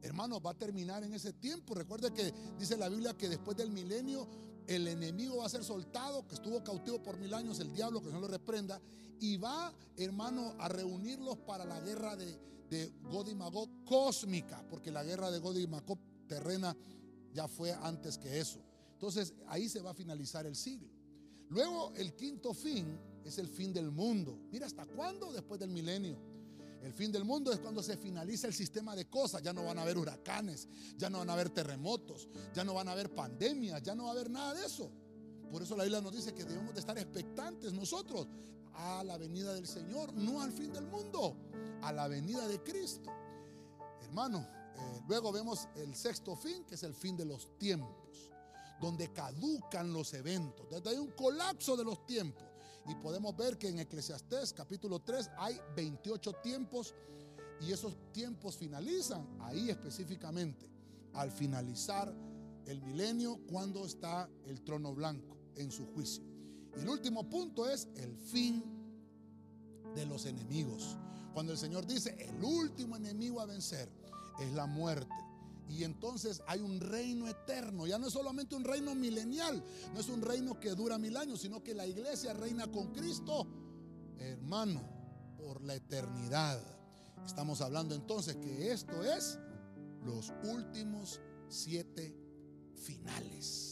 hermano, va a terminar en ese tiempo. Recuerde que dice la Biblia que después del milenio el enemigo va a ser soltado, que estuvo cautivo por mil años, el diablo, que no lo reprenda, y va, hermano, a reunirlos para la guerra de, de God y Magog cósmica, porque la guerra de God y Magog terrena ya fue antes que eso. Entonces ahí se va a finalizar el siglo. Luego el quinto fin es el fin del mundo. Mira, ¿hasta cuándo? Después del milenio. El fin del mundo es cuando se finaliza el sistema de cosas. Ya no van a haber huracanes, ya no van a haber terremotos, ya no van a haber pandemias, ya no va a haber nada de eso. Por eso la Biblia nos dice que debemos de estar expectantes nosotros a la venida del Señor, no al fin del mundo, a la venida de Cristo. Hermano, eh, luego vemos el sexto fin, que es el fin de los tiempos, donde caducan los eventos, donde hay un colapso de los tiempos. Y podemos ver que en Eclesiastés capítulo 3 hay 28 tiempos y esos tiempos finalizan ahí específicamente, al finalizar el milenio cuando está el trono blanco en su juicio. Y el último punto es el fin de los enemigos. Cuando el Señor dice, el último enemigo a vencer es la muerte. Y entonces hay un reino eterno. Ya no es solamente un reino milenial, no es un reino que dura mil años, sino que la iglesia reina con Cristo, hermano, por la eternidad. Estamos hablando entonces que esto es los últimos siete finales.